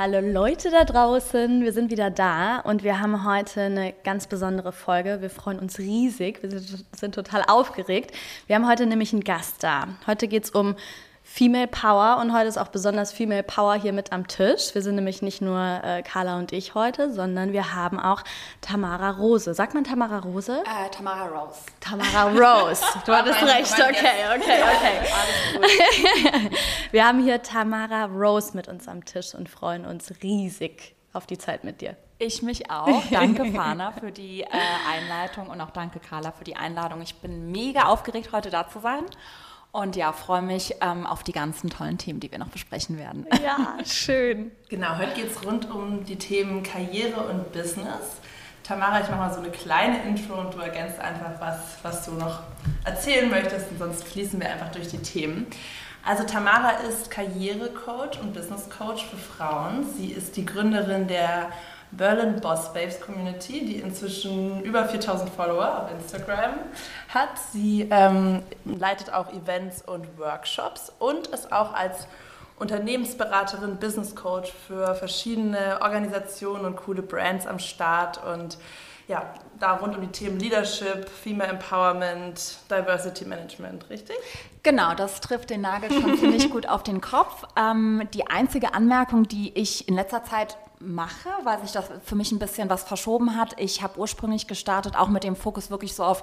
Hallo Leute da draußen, wir sind wieder da und wir haben heute eine ganz besondere Folge. Wir freuen uns riesig, wir sind, total aufgeregt. Wir haben heute nämlich einen Gast da. Heute geht es um Female Power und heute ist auch besonders Female Power hier mit am Tisch. Wir sind nämlich nicht nur äh, Carla und ich heute, sondern wir haben auch Tamara Rose. Sagt man Tamara Rose? Äh, Tamara Rose. Tamara Rose. Du hattest recht. Okay, okay, okay. wir haben hier Tamara Rose mit uns am Tisch und freuen uns riesig auf die Zeit mit dir. Ich mich auch. Danke, Fana, für die äh, Einleitung und auch danke, Carla, für die Einladung. Ich bin mega aufgeregt, heute da zu sein. Und ja, freue mich ähm, auf die ganzen tollen Themen, die wir noch besprechen werden. Ja, schön. Genau, heute geht es rund um die Themen Karriere und Business. Tamara, ich mache mal so eine kleine Intro und du ergänzt einfach was, was du noch erzählen möchtest und sonst fließen wir einfach durch die Themen. Also Tamara ist Karrierecoach und Business Coach für Frauen. Sie ist die Gründerin der Berlin Boss Babes Community, die inzwischen über 4000 Follower auf Instagram hat. Sie ähm, leitet auch Events und Workshops und ist auch als Unternehmensberaterin, Business Coach für verschiedene Organisationen und coole Brands am Start und ja, da rund um die Themen Leadership, Female Empowerment, Diversity Management, richtig? Genau, das trifft den Nagel schon ziemlich gut auf den Kopf. Ähm, die einzige Anmerkung, die ich in letzter Zeit mache, weil sich das für mich ein bisschen was verschoben hat. Ich habe ursprünglich gestartet, auch mit dem Fokus wirklich so auf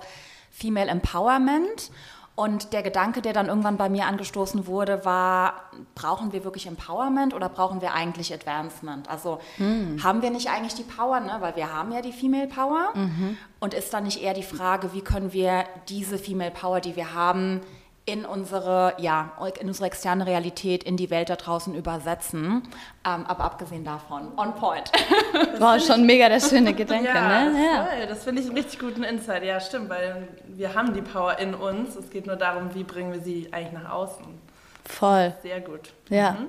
Female Empowerment. Und der Gedanke, der dann irgendwann bei mir angestoßen wurde, war, brauchen wir wirklich Empowerment oder brauchen wir eigentlich Advancement? Also hm. haben wir nicht eigentlich die Power, ne? weil wir haben ja die Female Power. Mhm. Und ist dann nicht eher die Frage, wie können wir diese Female Power, die wir haben, in unsere, ja, in unsere externe Realität, in die Welt da draußen übersetzen. Ähm, aber abgesehen davon, on point. War schon mega der schöne Gedanke, ja, ne? Ja, voll. das finde ich einen richtig guten Insight. Ja, stimmt, weil wir haben die Power in uns. Es geht nur darum, wie bringen wir sie eigentlich nach außen. Voll. Sehr gut. Ja. Mhm.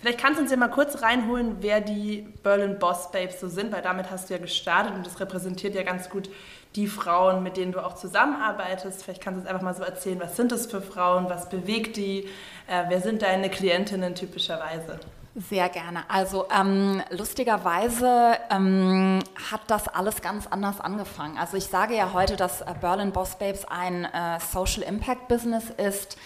Vielleicht kannst du uns ja mal kurz reinholen, wer die Berlin Boss Babes so sind, weil damit hast du ja gestartet und das repräsentiert ja ganz gut die Frauen, mit denen du auch zusammenarbeitest. Vielleicht kannst du uns einfach mal so erzählen, was sind das für Frauen, was bewegt die, äh, wer sind deine Klientinnen typischerweise? Sehr gerne. Also ähm, lustigerweise ähm, hat das alles ganz anders angefangen. Also ich sage ja heute, dass äh, Berlin Boss Babes ein äh, Social Impact Business ist,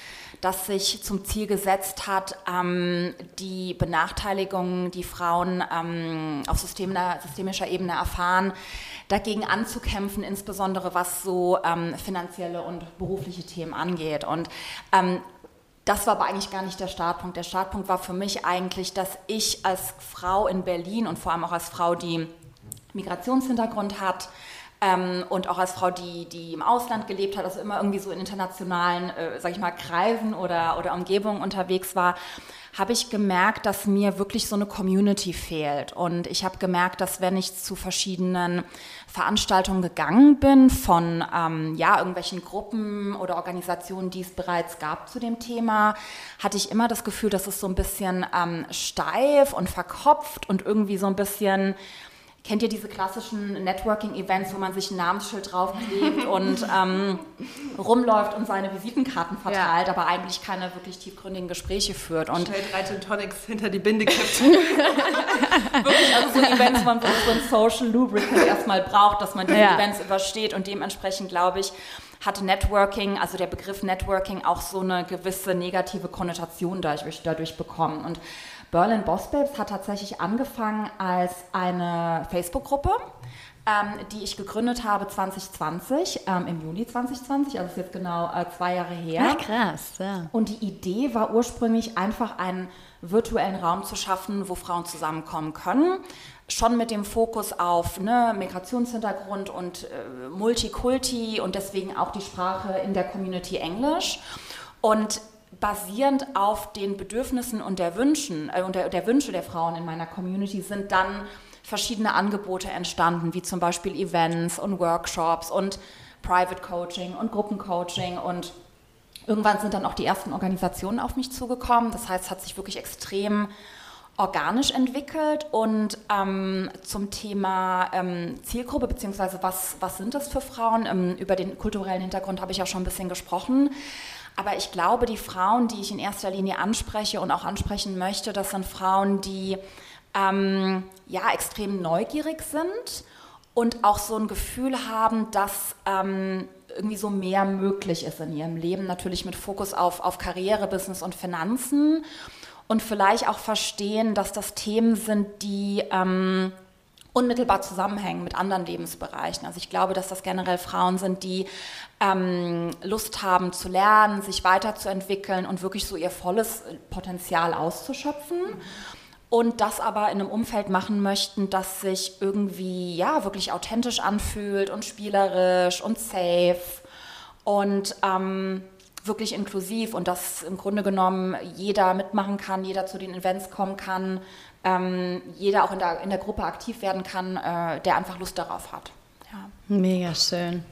das sich zum Ziel gesetzt hat, ähm, die Benachteiligungen, die Frauen ähm, auf systemischer Ebene erfahren, dagegen anzukämpfen, insbesondere was so ähm, finanzielle und berufliche Themen angeht. Und ähm, das war aber eigentlich gar nicht der Startpunkt. Der Startpunkt war für mich eigentlich, dass ich als Frau in Berlin und vor allem auch als Frau, die Migrationshintergrund hat, ähm, und auch als Frau, die, die im Ausland gelebt hat, also immer irgendwie so in internationalen, äh, sag ich mal, Kreisen oder, oder Umgebungen unterwegs war, habe ich gemerkt, dass mir wirklich so eine Community fehlt. Und ich habe gemerkt, dass wenn ich zu verschiedenen Veranstaltungen gegangen bin von ähm, ja, irgendwelchen Gruppen oder Organisationen, die es bereits gab zu dem Thema, hatte ich immer das Gefühl, dass es so ein bisschen ähm, steif und verkopft und irgendwie so ein bisschen Kennt ihr diese klassischen Networking-Events, wo man sich ein Namensschild draufklebt und ähm, rumläuft und seine Visitenkarten verteilt, ja. aber eigentlich keine wirklich tiefgründigen Gespräche führt? Und Schnell drei Gin Tonics hinter die Binde kippt. wirklich, also so Events, wo man so ein Social Lubricant erstmal braucht, dass man diese ja. Events übersteht und dementsprechend, glaube ich, hatte Networking, also der Begriff Networking, auch so eine gewisse negative Konnotation dadurch, dadurch bekommen. Und Berlin Boss Babes hat tatsächlich angefangen als eine Facebook-Gruppe. Ähm, die ich gegründet habe 2020, ähm, im Juli 2020, also ist jetzt genau äh, zwei Jahre her. Ach, krass, ja. Und die Idee war ursprünglich einfach einen virtuellen Raum zu schaffen, wo Frauen zusammenkommen können. Schon mit dem Fokus auf ne, Migrationshintergrund und äh, Multikulti und deswegen auch die Sprache in der Community Englisch. Und basierend auf den Bedürfnissen und der Wünschen äh, und der, der Wünsche der Frauen in meiner Community sind dann verschiedene Angebote entstanden, wie zum Beispiel Events und Workshops und Private Coaching und Gruppencoaching und irgendwann sind dann auch die ersten Organisationen auf mich zugekommen. Das heißt, es hat sich wirklich extrem organisch entwickelt und ähm, zum Thema ähm, Zielgruppe beziehungsweise was, was sind das für Frauen? Ähm, über den kulturellen Hintergrund habe ich ja schon ein bisschen gesprochen. Aber ich glaube, die Frauen, die ich in erster Linie anspreche und auch ansprechen möchte, das sind Frauen, die ähm, ja extrem neugierig sind und auch so ein Gefühl haben, dass ähm, irgendwie so mehr möglich ist in ihrem Leben, natürlich mit Fokus auf, auf Karriere, Business und Finanzen. Und vielleicht auch verstehen, dass das Themen sind, die ähm, unmittelbar zusammenhängen mit anderen Lebensbereichen. Also ich glaube, dass das generell Frauen sind, die ähm, Lust haben zu lernen, sich weiterzuentwickeln und wirklich so ihr volles Potenzial auszuschöpfen. Und das aber in einem Umfeld machen möchten, das sich irgendwie ja wirklich authentisch anfühlt und spielerisch und safe und ähm, wirklich inklusiv und dass im Grunde genommen jeder mitmachen kann, jeder zu den Events kommen kann, ähm, jeder auch in der, in der Gruppe aktiv werden kann, äh, der einfach Lust darauf hat. Ja. Mega schön.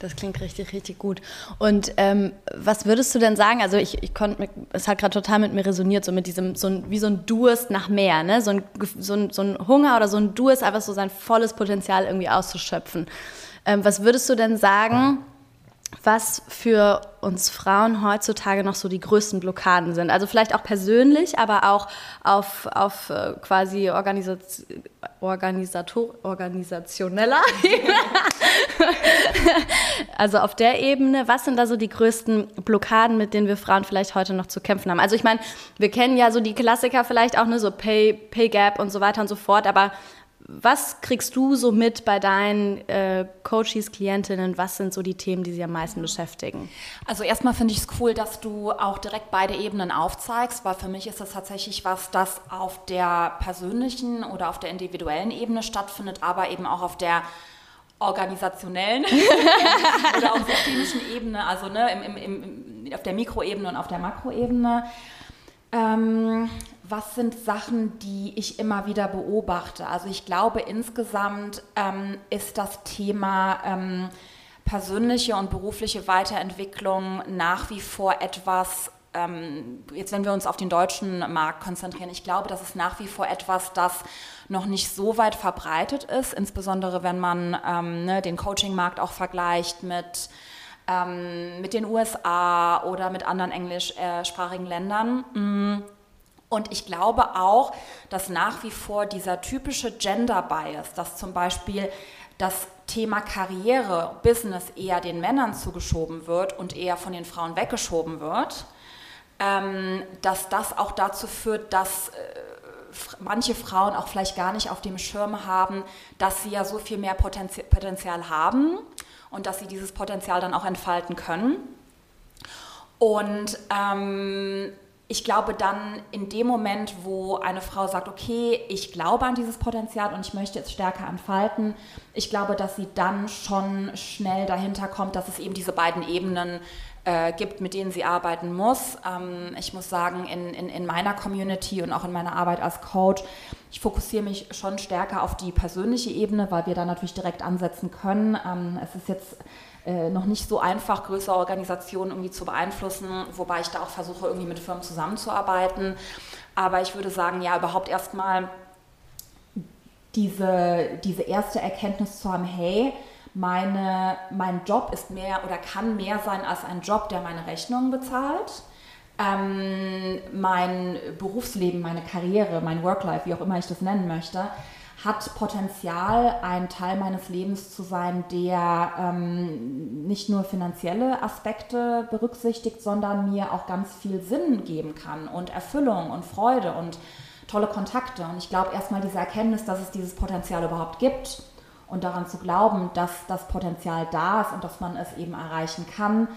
Das klingt richtig, richtig gut. Und ähm, was würdest du denn sagen? Also ich, ich konnte, es hat gerade total mit mir resoniert, so mit diesem, so ein, wie so ein Durst nach mehr, ne? So ein, so, ein, so ein Hunger oder so ein Durst, einfach so sein volles Potenzial irgendwie auszuschöpfen. Ähm, was würdest du denn sagen? Was für uns Frauen heutzutage noch so die größten Blockaden sind. Also vielleicht auch persönlich, aber auch auf, auf äh, quasi Organisat Organisator organisationeller also auf der Ebene, was sind da so die größten Blockaden, mit denen wir Frauen vielleicht heute noch zu kämpfen haben? Also ich meine, wir kennen ja so die Klassiker vielleicht auch, ne, so Pay, Pay Gap und so weiter und so fort, aber was kriegst du so mit bei deinen äh, Coaches, Klientinnen? Was sind so die Themen, die sie am meisten beschäftigen? Also erstmal finde ich es cool, dass du auch direkt beide Ebenen aufzeigst, weil für mich ist das tatsächlich was, das auf der persönlichen oder auf der individuellen Ebene stattfindet, aber eben auch auf der organisationellen oder auf systemischen Ebene, also ne, im, im, im, auf der Mikroebene und auf der Makroebene. Ähm, was sind Sachen, die ich immer wieder beobachte? Also ich glaube, insgesamt ähm, ist das Thema ähm, persönliche und berufliche Weiterentwicklung nach wie vor etwas, ähm, jetzt wenn wir uns auf den deutschen Markt konzentrieren, ich glaube, das ist nach wie vor etwas, das noch nicht so weit verbreitet ist, insbesondere wenn man ähm, ne, den Coaching-Markt auch vergleicht mit ähm, mit den USA oder mit anderen englischsprachigen Ländern. Mm. Und ich glaube auch, dass nach wie vor dieser typische Gender Bias, dass zum Beispiel das Thema Karriere, Business eher den Männern zugeschoben wird und eher von den Frauen weggeschoben wird, ähm, dass das auch dazu führt, dass äh, manche Frauen auch vielleicht gar nicht auf dem Schirm haben, dass sie ja so viel mehr Potenzial haben und dass sie dieses Potenzial dann auch entfalten können. Und ähm, ich glaube dann in dem Moment, wo eine Frau sagt, okay, ich glaube an dieses Potenzial und ich möchte es stärker entfalten, ich glaube, dass sie dann schon schnell dahinter kommt, dass es eben diese beiden Ebenen äh, gibt, mit denen sie arbeiten muss. Ähm, ich muss sagen, in, in, in meiner Community und auch in meiner Arbeit als Coach, ich fokussiere mich schon stärker auf die persönliche Ebene, weil wir da natürlich direkt ansetzen können. Ähm, es ist jetzt äh, noch nicht so einfach, größere Organisationen irgendwie zu beeinflussen, wobei ich da auch versuche, irgendwie mit Firmen zusammenzuarbeiten. Aber ich würde sagen, ja, überhaupt erstmal diese, diese erste Erkenntnis zu haben, hey, meine, mein Job ist mehr oder kann mehr sein als ein Job, der meine Rechnungen bezahlt. Ähm, mein Berufsleben, meine Karriere, mein Worklife, wie auch immer ich das nennen möchte, hat Potenzial, ein Teil meines Lebens zu sein, der ähm, nicht nur finanzielle Aspekte berücksichtigt, sondern mir auch ganz viel Sinn geben kann und Erfüllung und Freude und tolle Kontakte. Und ich glaube erstmal diese Erkenntnis, dass es dieses Potenzial überhaupt gibt und daran zu glauben, dass das Potenzial da ist und dass man es eben erreichen kann,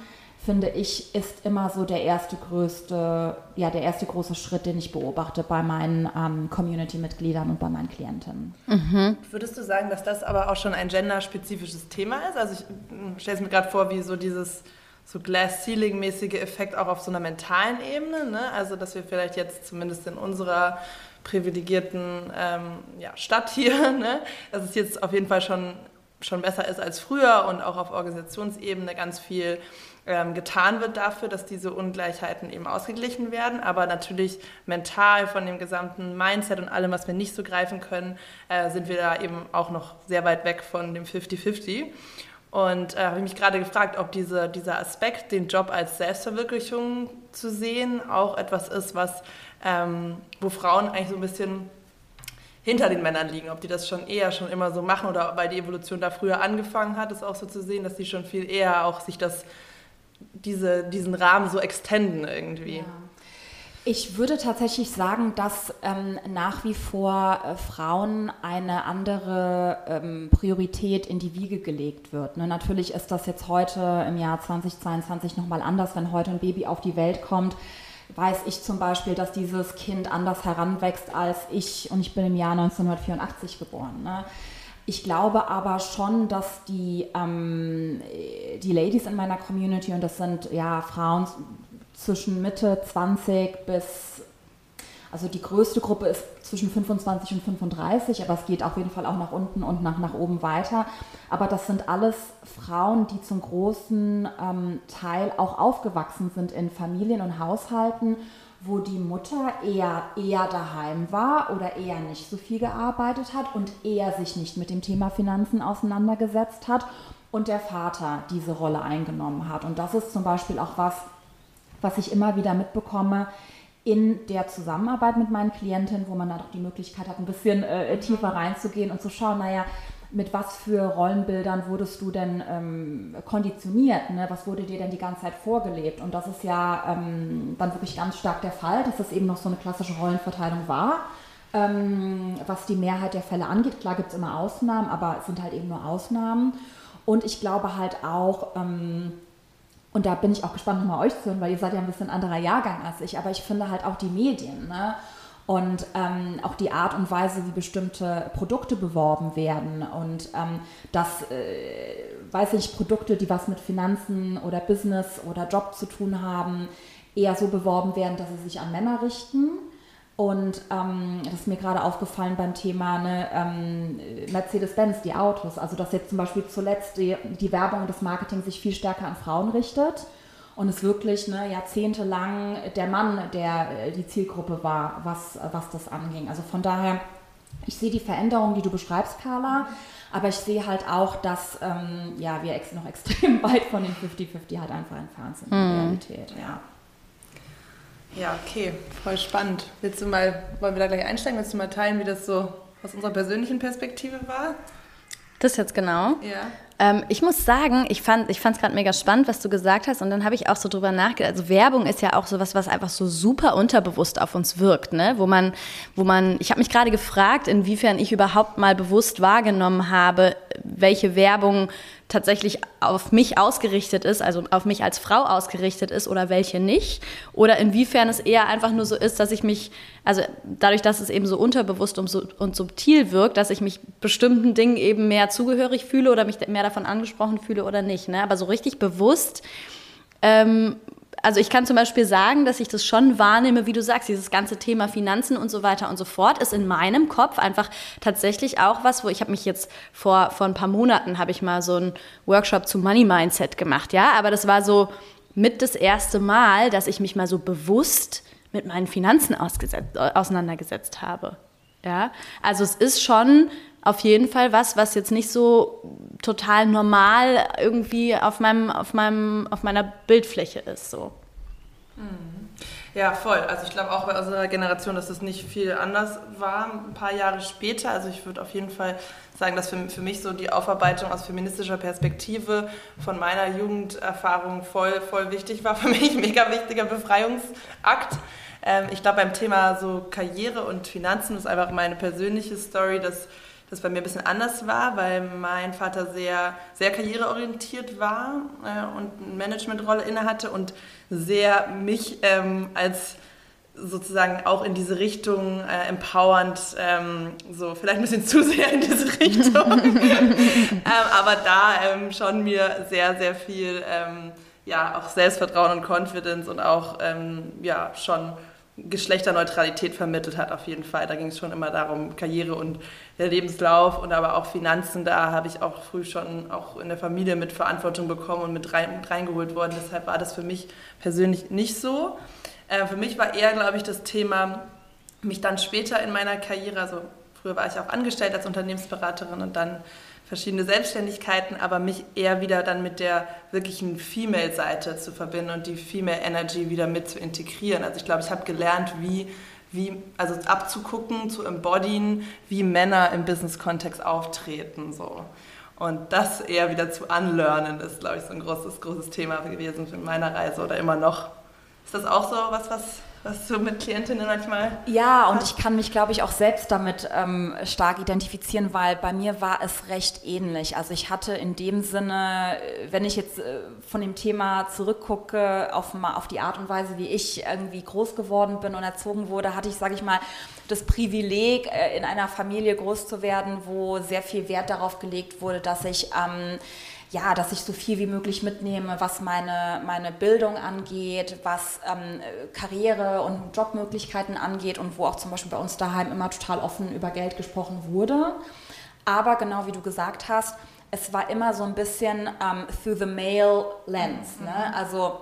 finde ich, ist immer so der erste größte, ja, der erste große Schritt, den ich beobachte bei meinen ähm, Community-Mitgliedern und bei meinen Klientinnen. Mhm. Würdest du sagen, dass das aber auch schon ein genderspezifisches Thema ist? Also ich hm, stelle es mir gerade vor, wie so dieses so Glass-Ceiling-mäßige Effekt auch auf so einer mentalen Ebene, ne? Also dass wir vielleicht jetzt zumindest in unserer privilegierten ähm, ja, Stadt hier, ne? dass es jetzt auf jeden Fall schon, schon besser ist als früher und auch auf Organisationsebene ganz viel getan wird dafür, dass diese Ungleichheiten eben ausgeglichen werden. Aber natürlich mental von dem gesamten Mindset und allem, was wir nicht so greifen können, äh, sind wir da eben auch noch sehr weit weg von dem 50-50. Und äh, habe ich mich gerade gefragt, ob diese, dieser Aspekt, den Job als Selbstverwirklichung zu sehen, auch etwas ist, was, ähm, wo Frauen eigentlich so ein bisschen hinter den Männern liegen, ob die das schon eher schon immer so machen oder weil die Evolution da früher angefangen hat, ist auch so zu sehen, dass die schon viel eher auch sich das, diese, diesen Rahmen so extenden irgendwie. Ja. Ich würde tatsächlich sagen, dass ähm, nach wie vor äh, Frauen eine andere ähm, Priorität in die Wiege gelegt wird. Ne? Natürlich ist das jetzt heute im Jahr 2022 nochmal anders, wenn heute ein Baby auf die Welt kommt. Weiß ich zum Beispiel, dass dieses Kind anders heranwächst als ich und ich bin im Jahr 1984 geboren. Ne? Ich glaube aber schon, dass die, ähm, die Ladies in meiner Community, und das sind ja Frauen zwischen Mitte 20 bis, also die größte Gruppe ist zwischen 25 und 35, aber es geht auf jeden Fall auch nach unten und nach, nach oben weiter. Aber das sind alles Frauen, die zum großen ähm, Teil auch aufgewachsen sind in Familien und Haushalten, wo die Mutter eher, eher daheim war oder eher nicht so viel gearbeitet hat und eher sich nicht mit dem Thema Finanzen auseinandergesetzt hat und der Vater diese Rolle eingenommen hat. Und das ist zum Beispiel auch was, was ich immer wieder mitbekomme in der Zusammenarbeit mit meinen Klientinnen, wo man dann auch die Möglichkeit hat, ein bisschen äh, tiefer reinzugehen und zu schauen, naja, mit was für Rollenbildern wurdest du denn ähm, konditioniert? Ne? Was wurde dir denn die ganze Zeit vorgelebt? Und das ist ja ähm, dann wirklich ganz stark der Fall, dass es eben noch so eine klassische Rollenverteilung war. Ähm, was die Mehrheit der Fälle angeht, klar gibt es immer Ausnahmen, aber es sind halt eben nur Ausnahmen. Und ich glaube halt auch, ähm, und da bin ich auch gespannt, nochmal euch zu hören, weil ihr seid ja ein bisschen anderer Jahrgang als ich. Aber ich finde halt auch die Medien ne? Und ähm, auch die Art und Weise, wie bestimmte Produkte beworben werden. Und ähm, dass, äh, weiß ich, Produkte, die was mit Finanzen oder Business oder Job zu tun haben, eher so beworben werden, dass sie sich an Männer richten und ähm, das ist mir gerade aufgefallen beim Thema ne, ähm, Mercedes-Benz, die Autos. Also dass jetzt zum Beispiel zuletzt die, die Werbung und das Marketing sich viel stärker an Frauen richtet und es wirklich ne, jahrzehntelang der Mann, der äh, die Zielgruppe war, was, was das anging. Also von daher, ich sehe die Veränderung, die du beschreibst, Carla, aber ich sehe halt auch, dass ähm, ja, wir ex noch extrem weit von den 50-50 halt einfach entfernt sind in der mhm. Realität. Ja. Ja, okay, voll spannend. Willst du mal, wollen wir da gleich einsteigen? Willst du mal teilen, wie das so aus unserer persönlichen Perspektive war? Das jetzt genau? Ja. Ähm, ich muss sagen, ich fand es gerade mega spannend, was du gesagt hast. Und dann habe ich auch so drüber nachgedacht. Also Werbung ist ja auch sowas, was einfach so super unterbewusst auf uns wirkt, ne? Wo man, wo man, ich habe mich gerade gefragt, inwiefern ich überhaupt mal bewusst wahrgenommen habe, welche Werbung tatsächlich auf mich ausgerichtet ist, also auf mich als Frau ausgerichtet ist oder welche nicht. Oder inwiefern es eher einfach nur so ist, dass ich mich, also dadurch, dass es eben so unterbewusst und, subtil wirkt, dass ich mich bestimmten Dingen eben mehr zugehörig fühle oder mich mehr davon angesprochen fühle oder nicht. Ne? Aber so richtig bewusst ähm, also ich kann zum Beispiel sagen, dass ich das schon wahrnehme, wie du sagst, dieses ganze Thema Finanzen und so weiter und so fort ist in meinem Kopf einfach tatsächlich auch was, wo ich habe mich jetzt vor, vor ein paar Monaten habe ich mal so einen Workshop zu Money Mindset gemacht, ja, aber das war so mit das erste Mal, dass ich mich mal so bewusst mit meinen Finanzen auseinandergesetzt habe. Ja, also es ist schon auf jeden Fall was, was jetzt nicht so total normal irgendwie auf meinem, auf meinem, auf meiner Bildfläche ist. So. Mhm. Ja, voll. Also ich glaube auch bei unserer Generation, dass es nicht viel anders war, ein paar Jahre später. Also ich würde auf jeden Fall sagen, dass für, für mich so die Aufarbeitung aus feministischer Perspektive von meiner Jugenderfahrung voll, voll wichtig war. Für mich mega wichtiger Befreiungsakt. Ähm, ich glaube beim Thema so Karriere und Finanzen ist einfach meine persönliche Story, dass das bei mir ein bisschen anders war, weil mein Vater sehr, sehr karriereorientiert war äh, und eine Managementrolle innehatte und sehr mich ähm, als sozusagen auch in diese Richtung äh, empowernd, ähm, so vielleicht ein bisschen zu sehr in diese Richtung, ähm, aber da ähm, schon mir sehr, sehr viel ähm, ja, auch Selbstvertrauen und Confidence und auch ähm, ja, schon Geschlechterneutralität vermittelt hat, auf jeden Fall. Da ging es schon immer darum, Karriere und der Lebenslauf und aber auch Finanzen. Da habe ich auch früh schon auch in der Familie mit Verantwortung bekommen und mit, rein, mit reingeholt worden. Deshalb war das für mich persönlich nicht so. Äh, für mich war eher, glaube ich, das Thema, mich dann später in meiner Karriere, also früher war ich auch angestellt als Unternehmensberaterin und dann verschiedene Selbstständigkeiten, aber mich eher wieder dann mit der wirklichen Female-Seite zu verbinden und die Female Energy wieder mit zu integrieren. Also ich glaube, ich habe gelernt, wie wie, also abzugucken, zu embodyen, wie Männer im Business-Kontext auftreten. So. Und das eher wieder zu unlearnen ist, glaube ich, so ein großes, großes Thema gewesen in meiner Reise oder immer noch. Ist das auch so was, was was du mit Klientinnen manchmal. Ja, und ich kann mich, glaube ich, auch selbst damit ähm, stark identifizieren, weil bei mir war es recht ähnlich. Also ich hatte in dem Sinne, äh, wenn ich jetzt äh, von dem Thema zurückgucke, auf, auf die Art und Weise, wie ich irgendwie groß geworden bin und erzogen wurde, hatte ich, sage ich mal, das Privileg, äh, in einer Familie groß zu werden, wo sehr viel Wert darauf gelegt wurde, dass ich ähm, ja, dass ich so viel wie möglich mitnehme, was meine, meine Bildung angeht, was ähm, Karriere und Jobmöglichkeiten angeht und wo auch zum Beispiel bei uns daheim immer total offen über Geld gesprochen wurde. Aber genau wie du gesagt hast, es war immer so ein bisschen ähm, through the male lens. Ne? Mhm. Also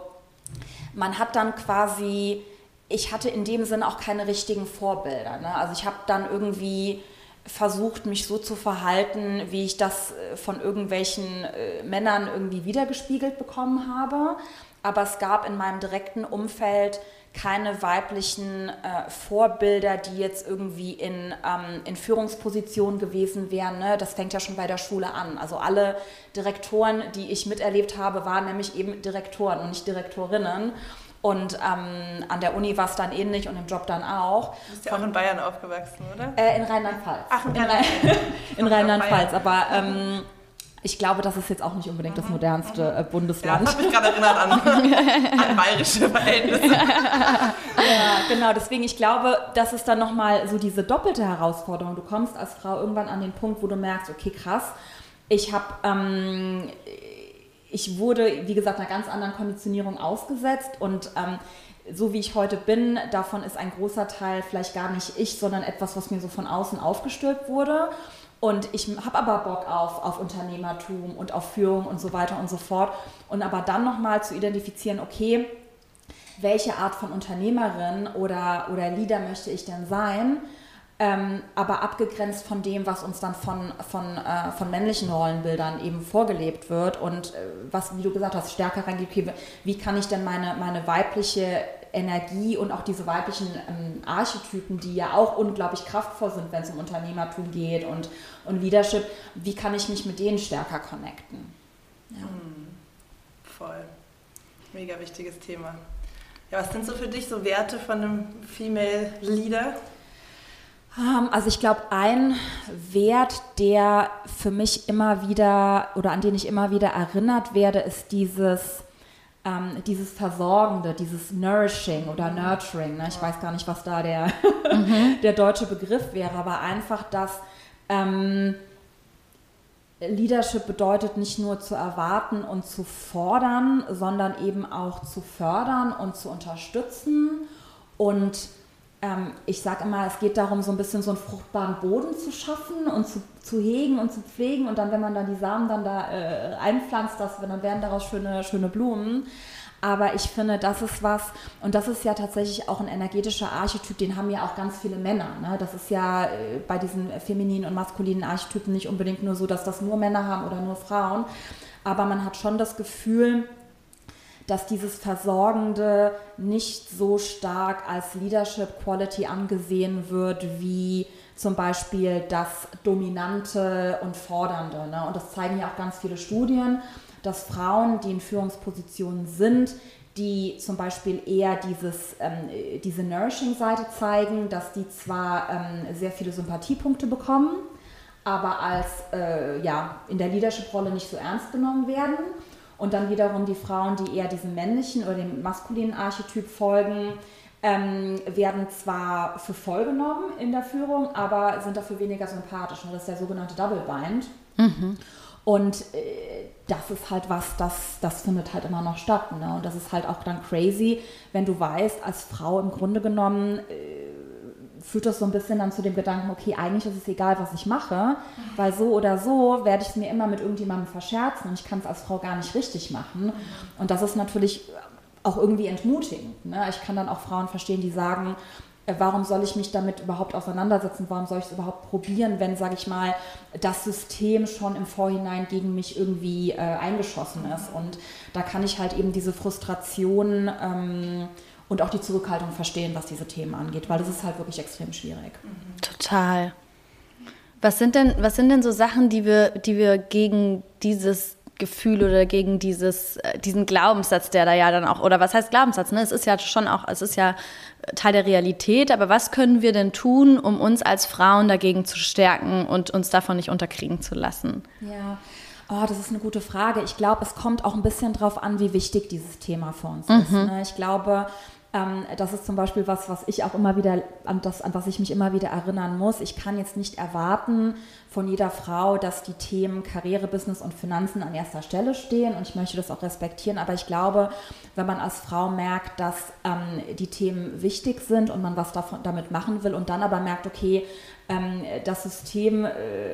man hat dann quasi, ich hatte in dem Sinne auch keine richtigen Vorbilder. Ne? Also ich habe dann irgendwie versucht, mich so zu verhalten, wie ich das äh, von irgendwelchen äh, Männern irgendwie wiedergespiegelt bekommen habe. Aber es gab in meinem direkten Umfeld keine weiblichen äh, Vorbilder, die jetzt irgendwie in, ähm, in Führungspositionen gewesen wären. Ne? Das fängt ja schon bei der Schule an. Also alle Direktoren, die ich miterlebt habe, waren nämlich eben Direktoren und nicht Direktorinnen. Und ähm, an der Uni war es dann ähnlich und im Job dann auch. Du bist ja auch in Bayern aufgewachsen, oder? Äh, in Rheinland-Pfalz. Ach, in, Rheinland-Pfalz. in Rheinland-Pfalz. Aber ähm, ich glaube, das ist jetzt auch nicht unbedingt das modernste äh, Bundesland. Ja, das habe ich gerade erinnert an, an bayerische Verhältnisse. ja, genau. Deswegen, ich glaube, das ist dann nochmal so diese doppelte Herausforderung. Du kommst als Frau irgendwann an den Punkt, wo du merkst, okay, krass, ich habe... Ähm, ich wurde, wie gesagt, einer ganz anderen Konditionierung ausgesetzt und ähm, so wie ich heute bin, davon ist ein großer Teil vielleicht gar nicht ich, sondern etwas, was mir so von außen aufgestülpt wurde. Und ich habe aber Bock auf, auf Unternehmertum und auf Führung und so weiter und so fort. Und aber dann nochmal zu identifizieren, okay, welche Art von Unternehmerin oder, oder Leader möchte ich denn sein? Ähm, aber abgegrenzt von dem, was uns dann von, von, äh, von männlichen Rollenbildern eben vorgelebt wird und äh, was, wie du gesagt hast, stärker reingeht, okay, wie kann ich denn meine, meine weibliche Energie und auch diese weiblichen ähm, Archetypen, die ja auch unglaublich kraftvoll sind, wenn es um Unternehmertum geht und, und Leadership, wie kann ich mich mit denen stärker connecten? Ja. Hm, voll. Mega wichtiges Thema. Ja, was sind so für dich so Werte von einem Female Leader? Ähm, also ich glaube, ein Wert, der für mich immer wieder oder an den ich immer wieder erinnert werde, ist dieses, ähm, dieses Versorgende, dieses Nourishing oder Nurturing. Ne? Ich weiß gar nicht, was da der, mhm. der deutsche Begriff wäre, aber einfach, dass ähm, Leadership bedeutet nicht nur zu erwarten und zu fordern, sondern eben auch zu fördern und zu unterstützen und ähm, ich sage immer, es geht darum, so ein bisschen so einen fruchtbaren Boden zu schaffen und zu, zu hegen und zu pflegen. Und dann, wenn man dann die Samen dann da äh, einpflanzt, das, dann werden daraus schöne, schöne Blumen. Aber ich finde, das ist was, und das ist ja tatsächlich auch ein energetischer Archetyp, den haben ja auch ganz viele Männer. Ne? Das ist ja äh, bei diesen femininen und maskulinen Archetypen nicht unbedingt nur so, dass das nur Männer haben oder nur Frauen. Aber man hat schon das Gefühl, dass dieses Versorgende nicht so stark als Leadership Quality angesehen wird wie zum Beispiel das Dominante und Fordernde. Ne? Und das zeigen ja auch ganz viele Studien, dass Frauen, die in Führungspositionen sind, die zum Beispiel eher dieses, ähm, diese Nourishing-Seite zeigen, dass die zwar ähm, sehr viele Sympathiepunkte bekommen, aber als äh, ja, in der Leadership-Rolle nicht so ernst genommen werden und dann wiederum die Frauen, die eher diesem männlichen oder dem maskulinen Archetyp folgen, ähm, werden zwar für voll genommen in der Führung, aber sind dafür weniger sympathisch. Das ist der sogenannte Double Bind. Mhm. Und äh, das ist halt was, das, das findet halt immer noch statt. Ne? Und das ist halt auch dann crazy, wenn du weißt, als Frau im Grunde genommen äh, führt das so ein bisschen dann zu dem Gedanken, okay, eigentlich ist es egal, was ich mache, weil so oder so werde ich es mir immer mit irgendjemandem verscherzen und ich kann es als Frau gar nicht richtig machen. Und das ist natürlich auch irgendwie entmutigend. Ne? Ich kann dann auch Frauen verstehen, die sagen, äh, warum soll ich mich damit überhaupt auseinandersetzen? Warum soll ich es überhaupt probieren, wenn, sage ich mal, das System schon im Vorhinein gegen mich irgendwie äh, eingeschossen ist? Und da kann ich halt eben diese Frustration ähm, und auch die Zurückhaltung verstehen, was diese Themen angeht, weil das ist halt wirklich extrem schwierig. Total. Was sind denn, was sind denn so Sachen, die wir, die wir gegen dieses Gefühl oder gegen dieses, äh, diesen Glaubenssatz, der da ja dann auch, oder was heißt Glaubenssatz? Ne? Es ist ja schon auch, es ist ja Teil der Realität, aber was können wir denn tun, um uns als Frauen dagegen zu stärken und uns davon nicht unterkriegen zu lassen? Ja. Oh, das ist eine gute Frage. Ich glaube, es kommt auch ein bisschen darauf an, wie wichtig dieses Thema für uns mhm. ist. Ne? Ich glaube, ähm, das ist zum Beispiel was, was ich auch immer wieder, an, das, an was ich mich immer wieder erinnern muss. Ich kann jetzt nicht erwarten von jeder Frau, dass die Themen Karriere, Business und Finanzen an erster Stelle stehen und ich möchte das auch respektieren. Aber ich glaube, wenn man als Frau merkt, dass ähm, die Themen wichtig sind und man was davon, damit machen will und dann aber merkt, okay, ähm, das System äh,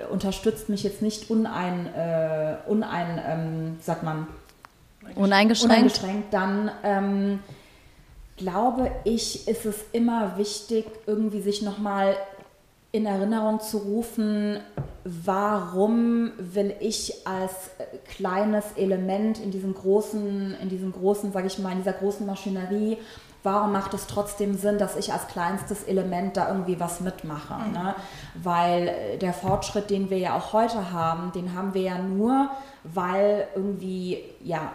unterstützt mich jetzt nicht unein, äh, unein ähm, sagt man, uneingeschränkt, uneingeschränkt dann ähm, glaube ich, ist es immer wichtig, irgendwie sich nochmal in Erinnerung zu rufen, warum will ich als kleines Element in diesem großen, in diesem großen, sage ich mal, in dieser großen Maschinerie, warum macht es trotzdem Sinn, dass ich als kleinstes Element da irgendwie was mitmache? Mhm. Ne? Weil der Fortschritt, den wir ja auch heute haben, den haben wir ja nur, weil irgendwie, ja,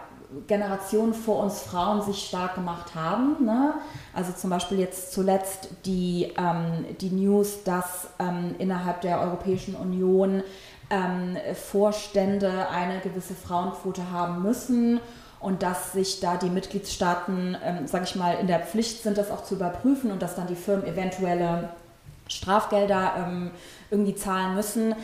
Generationen vor uns Frauen sich stark gemacht haben. Ne? Also zum Beispiel jetzt zuletzt die, ähm, die News, dass ähm, innerhalb der Europäischen Union ähm, Vorstände eine gewisse Frauenquote haben müssen und dass sich da die Mitgliedstaaten, ähm, sage ich mal, in der Pflicht sind, das auch zu überprüfen und dass dann die Firmen eventuelle Strafgelder ähm, irgendwie zahlen müssen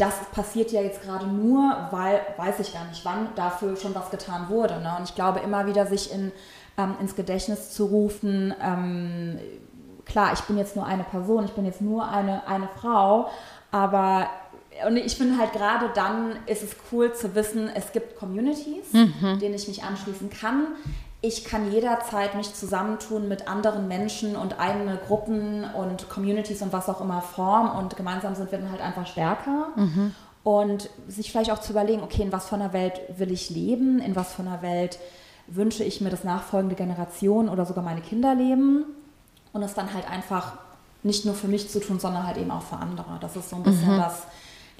das passiert ja jetzt gerade nur, weil, weiß ich gar nicht wann, dafür schon was getan wurde. Ne? Und ich glaube, immer wieder sich in, ähm, ins Gedächtnis zu rufen, ähm, klar, ich bin jetzt nur eine Person, ich bin jetzt nur eine, eine Frau, aber und ich finde halt gerade dann ist es cool zu wissen, es gibt Communities, mhm. denen ich mich anschließen kann ich kann jederzeit mich zusammentun mit anderen Menschen und eigene Gruppen und Communities und was auch immer formen und gemeinsam sind wir dann halt einfach stärker. Mhm. Und sich vielleicht auch zu überlegen, okay, in was von einer Welt will ich leben, in was von einer Welt wünsche ich mir, dass nachfolgende Generationen oder sogar meine Kinder leben und es dann halt einfach nicht nur für mich zu tun, sondern halt eben auch für andere. Das ist so ein bisschen mhm. das,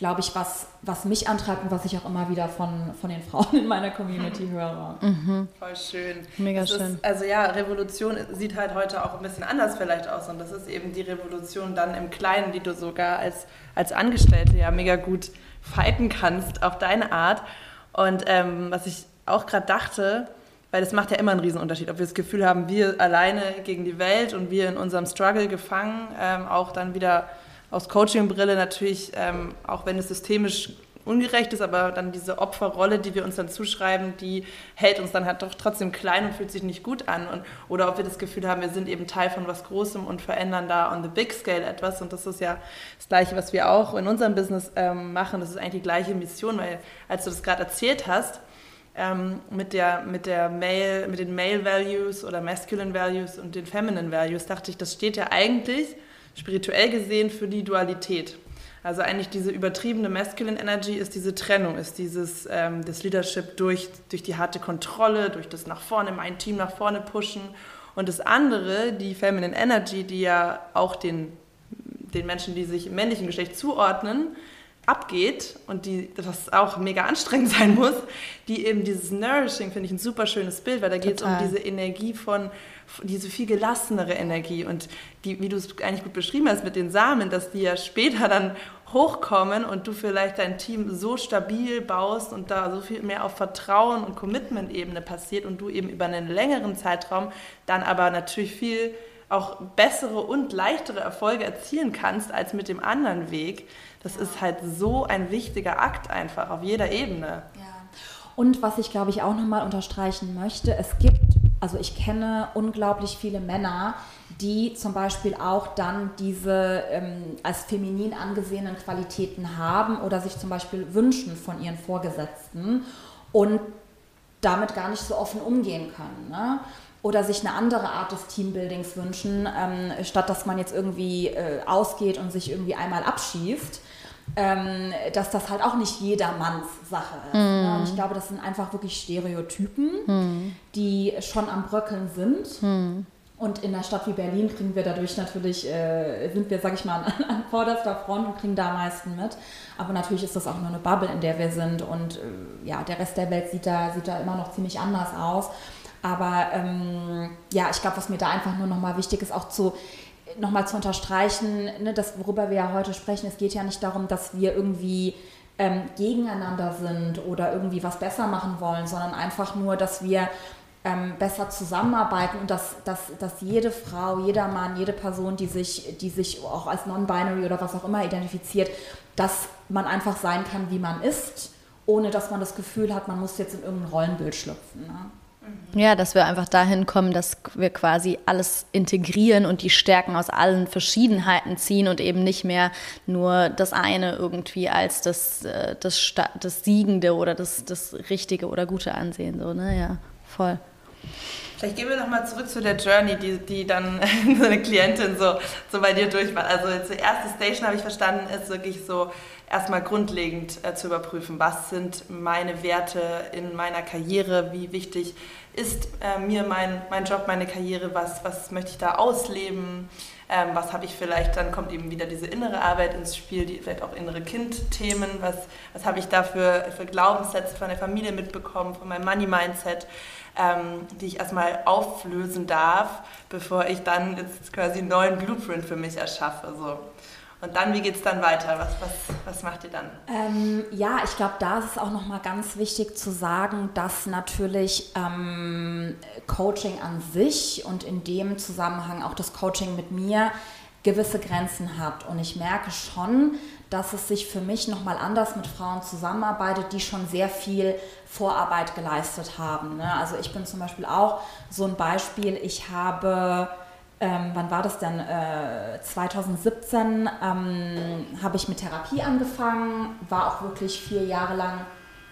glaube ich, was, was mich antreibt und was ich auch immer wieder von, von den Frauen in meiner Community höre. Mhm. Voll schön. Mega das schön. Ist, also ja, Revolution sieht halt heute auch ein bisschen anders vielleicht aus und das ist eben die Revolution dann im Kleinen, die du sogar als, als Angestellte ja mega gut fighten kannst auf deine Art. Und ähm, was ich auch gerade dachte, weil das macht ja immer einen Riesenunterschied, ob wir das Gefühl haben, wir alleine gegen die Welt und wir in unserem Struggle gefangen, ähm, auch dann wieder aus Coaching-Brille natürlich, ähm, auch wenn es systemisch ungerecht ist, aber dann diese Opferrolle, die wir uns dann zuschreiben, die hält uns dann halt doch trotzdem klein und fühlt sich nicht gut an. Und, oder ob wir das Gefühl haben, wir sind eben Teil von was Großem und verändern da on the big scale etwas. Und das ist ja das Gleiche, was wir auch in unserem Business ähm, machen. Das ist eigentlich die gleiche Mission, weil als du das gerade erzählt hast, ähm, mit, der, mit, der Male, mit den Male Values oder Masculine Values und den Feminine Values, dachte ich, das steht ja eigentlich spirituell gesehen für die Dualität. Also eigentlich diese übertriebene Masculine Energy ist diese Trennung, ist dieses ähm, das Leadership durch, durch die harte Kontrolle, durch das nach vorne, mein Team nach vorne pushen. Und das andere, die Feminine Energy, die ja auch den, den Menschen, die sich im männlichen Geschlecht zuordnen, abgeht und die, was auch mega anstrengend sein muss, die eben dieses Nourishing, finde ich ein super schönes Bild, weil da geht es um diese Energie von, diese viel gelassenere Energie und die, wie du es eigentlich gut beschrieben hast mit den Samen, dass die ja später dann hochkommen und du vielleicht dein Team so stabil baust und da so viel mehr auf Vertrauen und Commitment-Ebene passiert und du eben über einen längeren Zeitraum dann aber natürlich viel auch bessere und leichtere Erfolge erzielen kannst als mit dem anderen Weg. Das ja. ist halt so ein wichtiger Akt einfach auf jeder Ebene. Ja. Und was ich glaube ich auch nochmal unterstreichen möchte, es gibt, also ich kenne unglaublich viele Männer, die zum Beispiel auch dann diese ähm, als feminin angesehenen Qualitäten haben oder sich zum Beispiel wünschen von ihren Vorgesetzten und damit gar nicht so offen umgehen können. Ne? oder sich eine andere Art des Teambuildings wünschen, ähm, statt dass man jetzt irgendwie äh, ausgeht und sich irgendwie einmal abschießt, ähm, dass das halt auch nicht jedermanns Sache ist. Ne? Und ich glaube, das sind einfach wirklich Stereotypen, mm. die schon am Bröckeln sind. Mm. Und in einer Stadt wie Berlin kriegen wir dadurch natürlich, äh, sind wir, sag ich mal, an, an, vorderster Front und kriegen da am meisten mit. Aber natürlich ist das auch nur eine Bubble, in der wir sind. Und äh, ja, der Rest der Welt sieht da, sieht da immer noch ziemlich anders aus. Aber ähm, ja, ich glaube, was mir da einfach nur nochmal wichtig ist, auch zu nochmal zu unterstreichen, ne, das, worüber wir ja heute sprechen, es geht ja nicht darum, dass wir irgendwie ähm, gegeneinander sind oder irgendwie was besser machen wollen, sondern einfach nur, dass wir ähm, besser zusammenarbeiten und dass, dass, dass jede Frau, jeder Mann, jede Person, die sich, die sich auch als non-binary oder was auch immer identifiziert, dass man einfach sein kann, wie man ist, ohne dass man das Gefühl hat, man muss jetzt in irgendein Rollenbild schlüpfen. Ne? Ja, dass wir einfach dahin kommen, dass wir quasi alles integrieren und die Stärken aus allen Verschiedenheiten ziehen und eben nicht mehr nur das eine irgendwie als das, äh, das, das Siegende oder das, das Richtige oder Gute ansehen. So, ne? Ja, voll. Vielleicht gehen wir nochmal zurück zu der Journey, die, die dann so eine Klientin so, so bei dir durchmacht. Also die erste Station, habe ich verstanden, ist wirklich so erstmal grundlegend äh, zu überprüfen, was sind meine Werte in meiner Karriere, wie wichtig ist äh, mir mein, mein Job, meine Karriere, was, was möchte ich da ausleben, ähm, was habe ich vielleicht, dann kommt eben wieder diese innere Arbeit ins Spiel, die, vielleicht auch innere Kindthemen, was, was habe ich da für, für Glaubenssätze von der Familie mitbekommen, von meinem Money-Mindset ähm, die ich erstmal auflösen darf, bevor ich dann jetzt quasi einen neuen Blueprint für mich erschaffe. So. Und dann, wie geht es dann weiter? Was, was, was macht ihr dann? Ähm, ja, ich glaube, da ist es auch nochmal ganz wichtig zu sagen, dass natürlich ähm, Coaching an sich und in dem Zusammenhang auch das Coaching mit mir gewisse Grenzen hat. Und ich merke schon, dass es sich für mich nochmal anders mit Frauen zusammenarbeitet, die schon sehr viel Vorarbeit geleistet haben. Ne? Also ich bin zum Beispiel auch so ein Beispiel, ich habe, ähm, wann war das denn? Äh, 2017 ähm, habe ich mit Therapie angefangen, war auch wirklich vier Jahre lang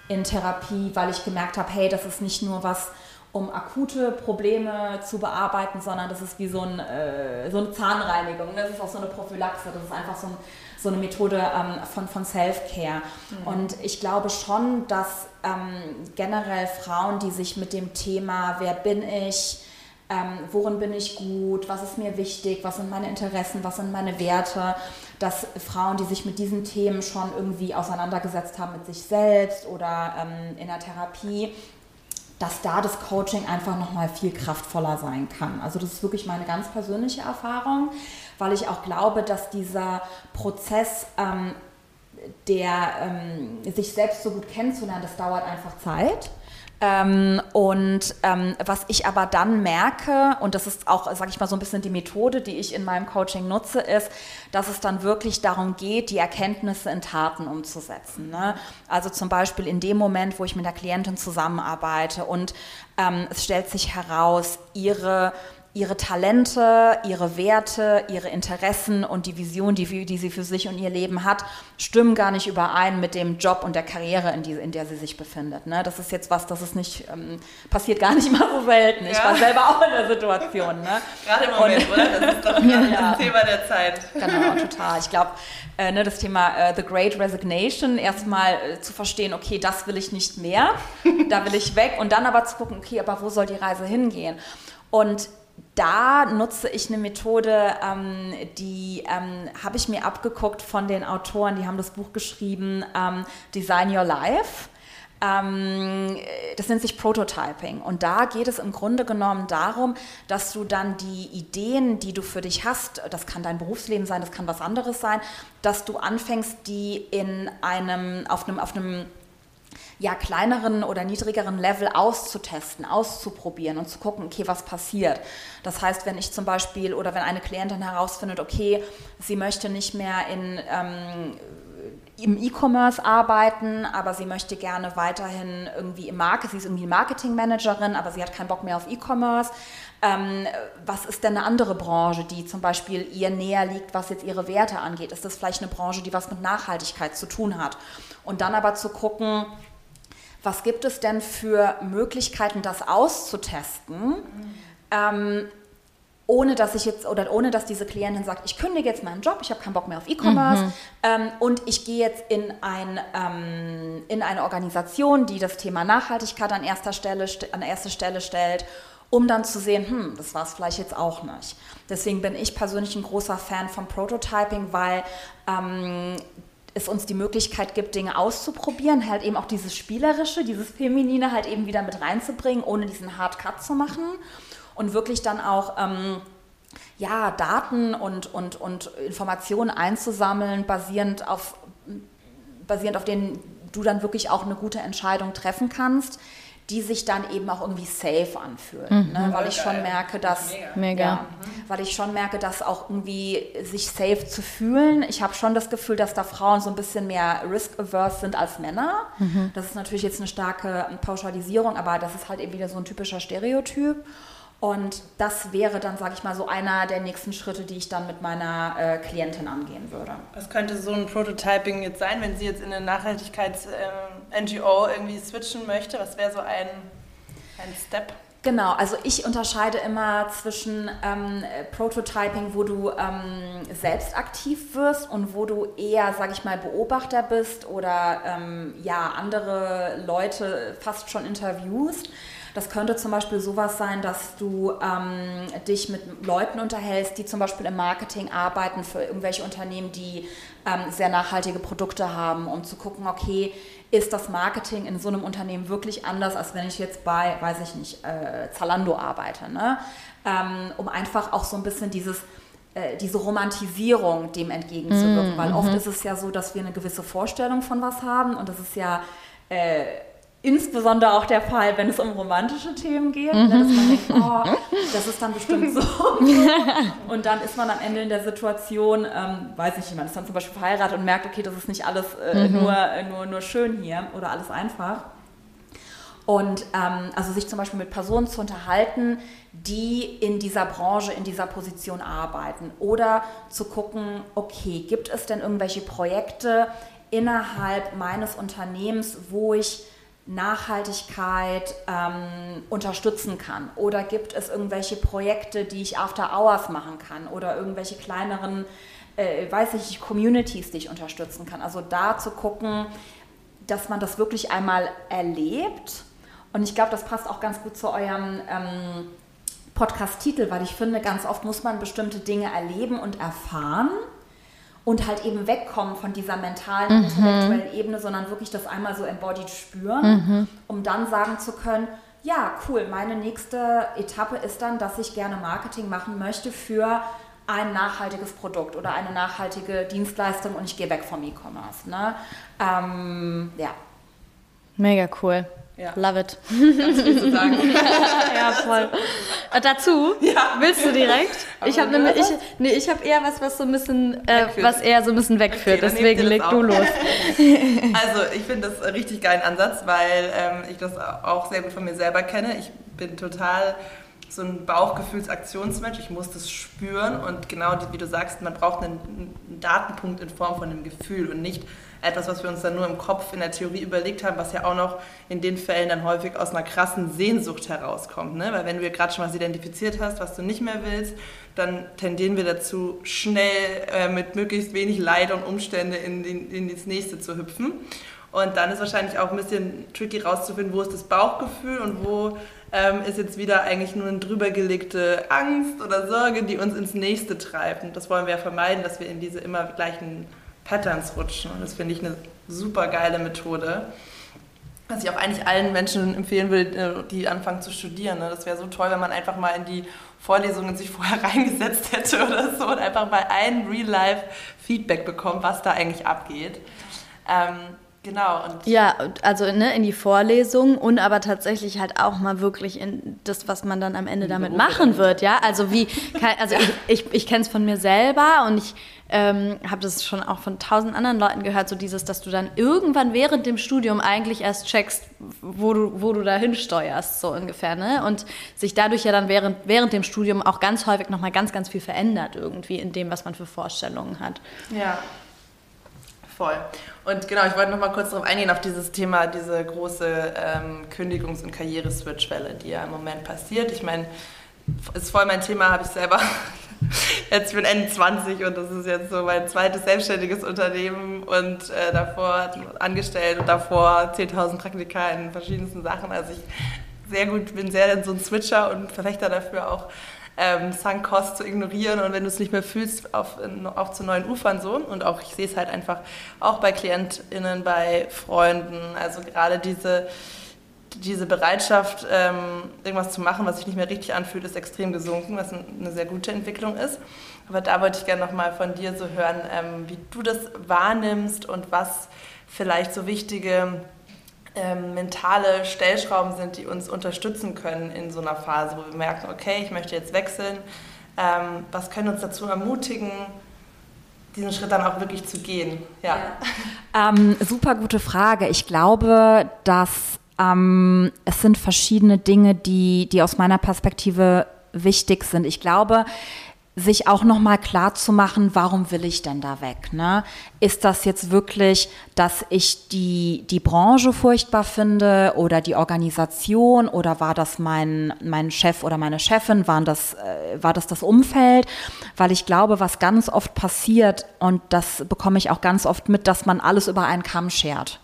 in Therapie, weil ich gemerkt habe, hey, das ist nicht nur was, um akute Probleme zu bearbeiten, sondern das ist wie so, ein, äh, so eine Zahnreinigung. Das ist auch so eine Prophylaxe. Das ist einfach so, ein, so eine Methode ähm, von, von Self-Care. Mhm. Und ich glaube schon, dass ähm, generell Frauen, die sich mit dem Thema, wer bin ich, ähm, worin bin ich gut, was ist mir wichtig, was sind meine Interessen, was sind meine Werte, dass Frauen, die sich mit diesen Themen schon irgendwie auseinandergesetzt haben mit sich selbst oder ähm, in der Therapie, dass da das Coaching einfach nochmal viel kraftvoller sein kann. Also das ist wirklich meine ganz persönliche Erfahrung, weil ich auch glaube, dass dieser Prozess ähm, der ähm, sich selbst so gut kennenzulernen, das dauert einfach Zeit. Ähm, und ähm, was ich aber dann merke, und das ist auch, sage ich mal, so ein bisschen die Methode, die ich in meinem Coaching nutze, ist, dass es dann wirklich darum geht, die Erkenntnisse in Taten umzusetzen. Ne? Also zum Beispiel in dem Moment, wo ich mit der Klientin zusammenarbeite und ähm, es stellt sich heraus, ihre ihre Talente, ihre Werte, ihre Interessen und die Vision, die, die, sie für sich und ihr Leben hat, stimmen gar nicht überein mit dem Job und der Karriere, in, die, in der sie sich befindet. Ne? Das ist jetzt was, das ist nicht, ähm, passiert gar nicht mal so selten. Ich war selber auch in der Situation. Ne? Gerade im Moment, und, oder? Das ist doch ja, das Thema der Zeit. Genau, total. Ich glaube, äh, ne, das Thema äh, The Great Resignation, erstmal äh, zu verstehen, okay, das will ich nicht mehr, da will ich weg und dann aber zu gucken, okay, aber wo soll die Reise hingehen? Und da nutze ich eine Methode, ähm, die ähm, habe ich mir abgeguckt von den Autoren, die haben das Buch geschrieben, ähm, Design Your Life. Ähm, das nennt sich Prototyping. Und da geht es im Grunde genommen darum, dass du dann die Ideen, die du für dich hast, das kann dein Berufsleben sein, das kann was anderes sein, dass du anfängst, die in einem, auf einem, auf einem ja, kleineren oder niedrigeren Level auszutesten, auszuprobieren und zu gucken, okay, was passiert. Das heißt, wenn ich zum Beispiel oder wenn eine Klientin herausfindet, okay, sie möchte nicht mehr in, ähm, im E-Commerce arbeiten, aber sie möchte gerne weiterhin irgendwie im Market, sie ist irgendwie Marketingmanagerin, aber sie hat keinen Bock mehr auf E-Commerce. Ähm, was ist denn eine andere Branche, die zum Beispiel ihr näher liegt, was jetzt ihre Werte angeht? Ist das vielleicht eine Branche, die was mit Nachhaltigkeit zu tun hat? Und dann aber zu gucken, was gibt es denn für Möglichkeiten, das auszutesten, mhm. ähm, ohne dass ich jetzt oder ohne dass diese Klientin sagt, ich kündige jetzt meinen Job, ich habe keinen Bock mehr auf E-Commerce mhm. ähm, und ich gehe jetzt in, ein, ähm, in eine Organisation, die das Thema Nachhaltigkeit an erster Stelle an erste Stelle stellt um dann zu sehen, hm, das war es vielleicht jetzt auch nicht. Deswegen bin ich persönlich ein großer Fan vom Prototyping, weil ähm, es uns die Möglichkeit gibt, Dinge auszuprobieren, halt eben auch dieses Spielerische, dieses Feminine halt eben wieder mit reinzubringen, ohne diesen Hard Cut zu machen. Und wirklich dann auch ähm, ja, Daten und, und, und Informationen einzusammeln, basierend auf, basierend auf denen du dann wirklich auch eine gute Entscheidung treffen kannst die sich dann eben auch irgendwie safe anfühlen. Mhm. Ne? Weil ich schon merke, dass Mega. Ja, weil ich schon merke, dass auch irgendwie sich safe zu fühlen. Ich habe schon das Gefühl, dass da Frauen so ein bisschen mehr risk-averse sind als Männer. Mhm. Das ist natürlich jetzt eine starke Pauschalisierung, aber das ist halt eben wieder so ein typischer Stereotyp. Und das wäre dann, sage ich mal, so einer der nächsten Schritte, die ich dann mit meiner äh, Klientin angehen würde. Was könnte so ein Prototyping jetzt sein, wenn sie jetzt in eine Nachhaltigkeits-NGO ähm, irgendwie switchen möchte? Was wäre so ein, ein Step? Genau, also ich unterscheide immer zwischen ähm, Prototyping, wo du ähm, selbst aktiv wirst und wo du eher, sage ich mal, Beobachter bist oder ähm, ja andere Leute fast schon interviewst. Das könnte zum Beispiel sowas sein, dass du ähm, dich mit Leuten unterhältst, die zum Beispiel im Marketing arbeiten für irgendwelche Unternehmen, die ähm, sehr nachhaltige Produkte haben, um zu gucken, okay, ist das Marketing in so einem Unternehmen wirklich anders, als wenn ich jetzt bei, weiß ich nicht, äh, Zalando arbeite. Ne? Ähm, um einfach auch so ein bisschen dieses äh, diese Romantisierung dem entgegenzuwirken, mm, weil oft mhm. ist es ja so, dass wir eine gewisse Vorstellung von was haben und das ist ja äh, insbesondere auch der Fall, wenn es um romantische Themen geht, mhm. ne, dass man denkt, oh, das ist dann bestimmt so. und dann ist man am Ende in der Situation, ähm, weiß ich nicht, man ist dann zum Beispiel verheiratet und merkt, okay, das ist nicht alles äh, mhm. nur, nur, nur schön hier oder alles einfach. Und ähm, also sich zum Beispiel mit Personen zu unterhalten, die in dieser Branche, in dieser Position arbeiten. Oder zu gucken, okay, gibt es denn irgendwelche Projekte innerhalb meines Unternehmens, wo ich Nachhaltigkeit ähm, unterstützen kann? Oder gibt es irgendwelche Projekte, die ich after hours machen kann? Oder irgendwelche kleineren, äh, weiß ich, Communities, die ich unterstützen kann? Also da zu gucken, dass man das wirklich einmal erlebt. Und ich glaube, das passt auch ganz gut zu eurem ähm, Podcast-Titel, weil ich finde, ganz oft muss man bestimmte Dinge erleben und erfahren und halt eben wegkommen von dieser mentalen, mhm. intellektuellen Ebene, sondern wirklich das einmal so embodied spüren, mhm. um dann sagen zu können, ja, cool, meine nächste Etappe ist dann, dass ich gerne Marketing machen möchte für ein nachhaltiges Produkt oder eine nachhaltige Dienstleistung und ich gehe weg vom E-Commerce. Ne? Ähm, ja. Mega cool. Ja. Love it. Ganz viel zu sagen. ja, voll. Äh, dazu ja. willst du direkt? Aber ich habe nämlich, ich, nee, ich habe eher was, was so ein bisschen, äh, was eher so ein bisschen wegführt. Okay, Deswegen leg du los. also ich finde das einen richtig geilen Ansatz, weil ähm, ich das auch sehr gut von mir selber kenne. Ich bin total so ein Bauchgefühlsaktionsmensch. Ich muss das spüren und genau wie du sagst, man braucht einen, einen Datenpunkt in Form von einem Gefühl und nicht etwas, was wir uns dann nur im Kopf in der Theorie überlegt haben, was ja auch noch in den Fällen dann häufig aus einer krassen Sehnsucht herauskommt. Ne? Weil wenn du gerade schon was identifiziert hast, was du nicht mehr willst, dann tendieren wir dazu, schnell äh, mit möglichst wenig Leid und Umstände in, in, in das nächste zu hüpfen. Und dann ist wahrscheinlich auch ein bisschen tricky rauszufinden, wo ist das Bauchgefühl und wo ähm, ist jetzt wieder eigentlich nur eine drübergelegte Angst oder Sorge, die uns ins nächste treibt. Und das wollen wir ja vermeiden, dass wir in diese immer gleichen Patterns rutschen. Und das finde ich eine super geile Methode. Was ich auch eigentlich allen Menschen empfehlen will, äh, die anfangen zu studieren. Ne? Das wäre so toll, wenn man einfach mal in die Vorlesungen sich vorher reingesetzt hätte oder so und einfach mal ein Real-Life-Feedback bekommt, was da eigentlich abgeht. Ähm, Genau. Und ja, also ne, in die Vorlesung und aber tatsächlich halt auch mal wirklich in das, was man dann am Ende damit machen wird, ja. Also wie, also ich, ich, ich kenne es von mir selber und ich ähm, habe das schon auch von tausend anderen Leuten gehört, so dieses, dass du dann irgendwann während dem Studium eigentlich erst checkst, wo du, wo du da hinsteuerst, so ungefähr, ne? Und sich dadurch ja dann während, während dem Studium auch ganz häufig nochmal ganz, ganz viel verändert irgendwie in dem, was man für Vorstellungen hat. Ja, voll. Und genau, ich wollte noch mal kurz darauf eingehen, auf dieses Thema, diese große ähm, Kündigungs- und Karriereswitchwelle, die ja im Moment passiert. Ich meine, ist voll mein Thema, habe ich selber jetzt, bin Ende 20 und das ist jetzt so mein zweites selbstständiges Unternehmen und äh, davor angestellt und davor 10.000 Praktika in verschiedensten Sachen. Also ich sehr gut, bin sehr so ein Switcher und Verfechter dafür auch ähm, Sunk Cost zu ignorieren und wenn du es nicht mehr fühlst, auf, auf zu neuen Ufern so. Und auch ich sehe es halt einfach auch bei KlientInnen, bei Freunden. Also gerade diese, diese Bereitschaft, ähm, irgendwas zu machen, was sich nicht mehr richtig anfühlt, ist extrem gesunken, was eine sehr gute Entwicklung ist. Aber da wollte ich gerne nochmal von dir so hören, ähm, wie du das wahrnimmst und was vielleicht so wichtige ähm, mentale Stellschrauben sind, die uns unterstützen können in so einer Phase, wo wir merken, okay, ich möchte jetzt wechseln. Ähm, was können uns dazu ermutigen, diesen Schritt dann auch wirklich zu gehen? Ja. Ähm, super gute Frage. Ich glaube, dass ähm, es sind verschiedene Dinge, die, die aus meiner Perspektive wichtig sind. Ich glaube, sich auch nochmal klar zu machen, warum will ich denn da weg? Ne? Ist das jetzt wirklich, dass ich die, die Branche furchtbar finde oder die Organisation oder war das mein, mein Chef oder meine Chefin, waren das, äh, war das das Umfeld? Weil ich glaube, was ganz oft passiert und das bekomme ich auch ganz oft mit, dass man alles über einen Kamm schert.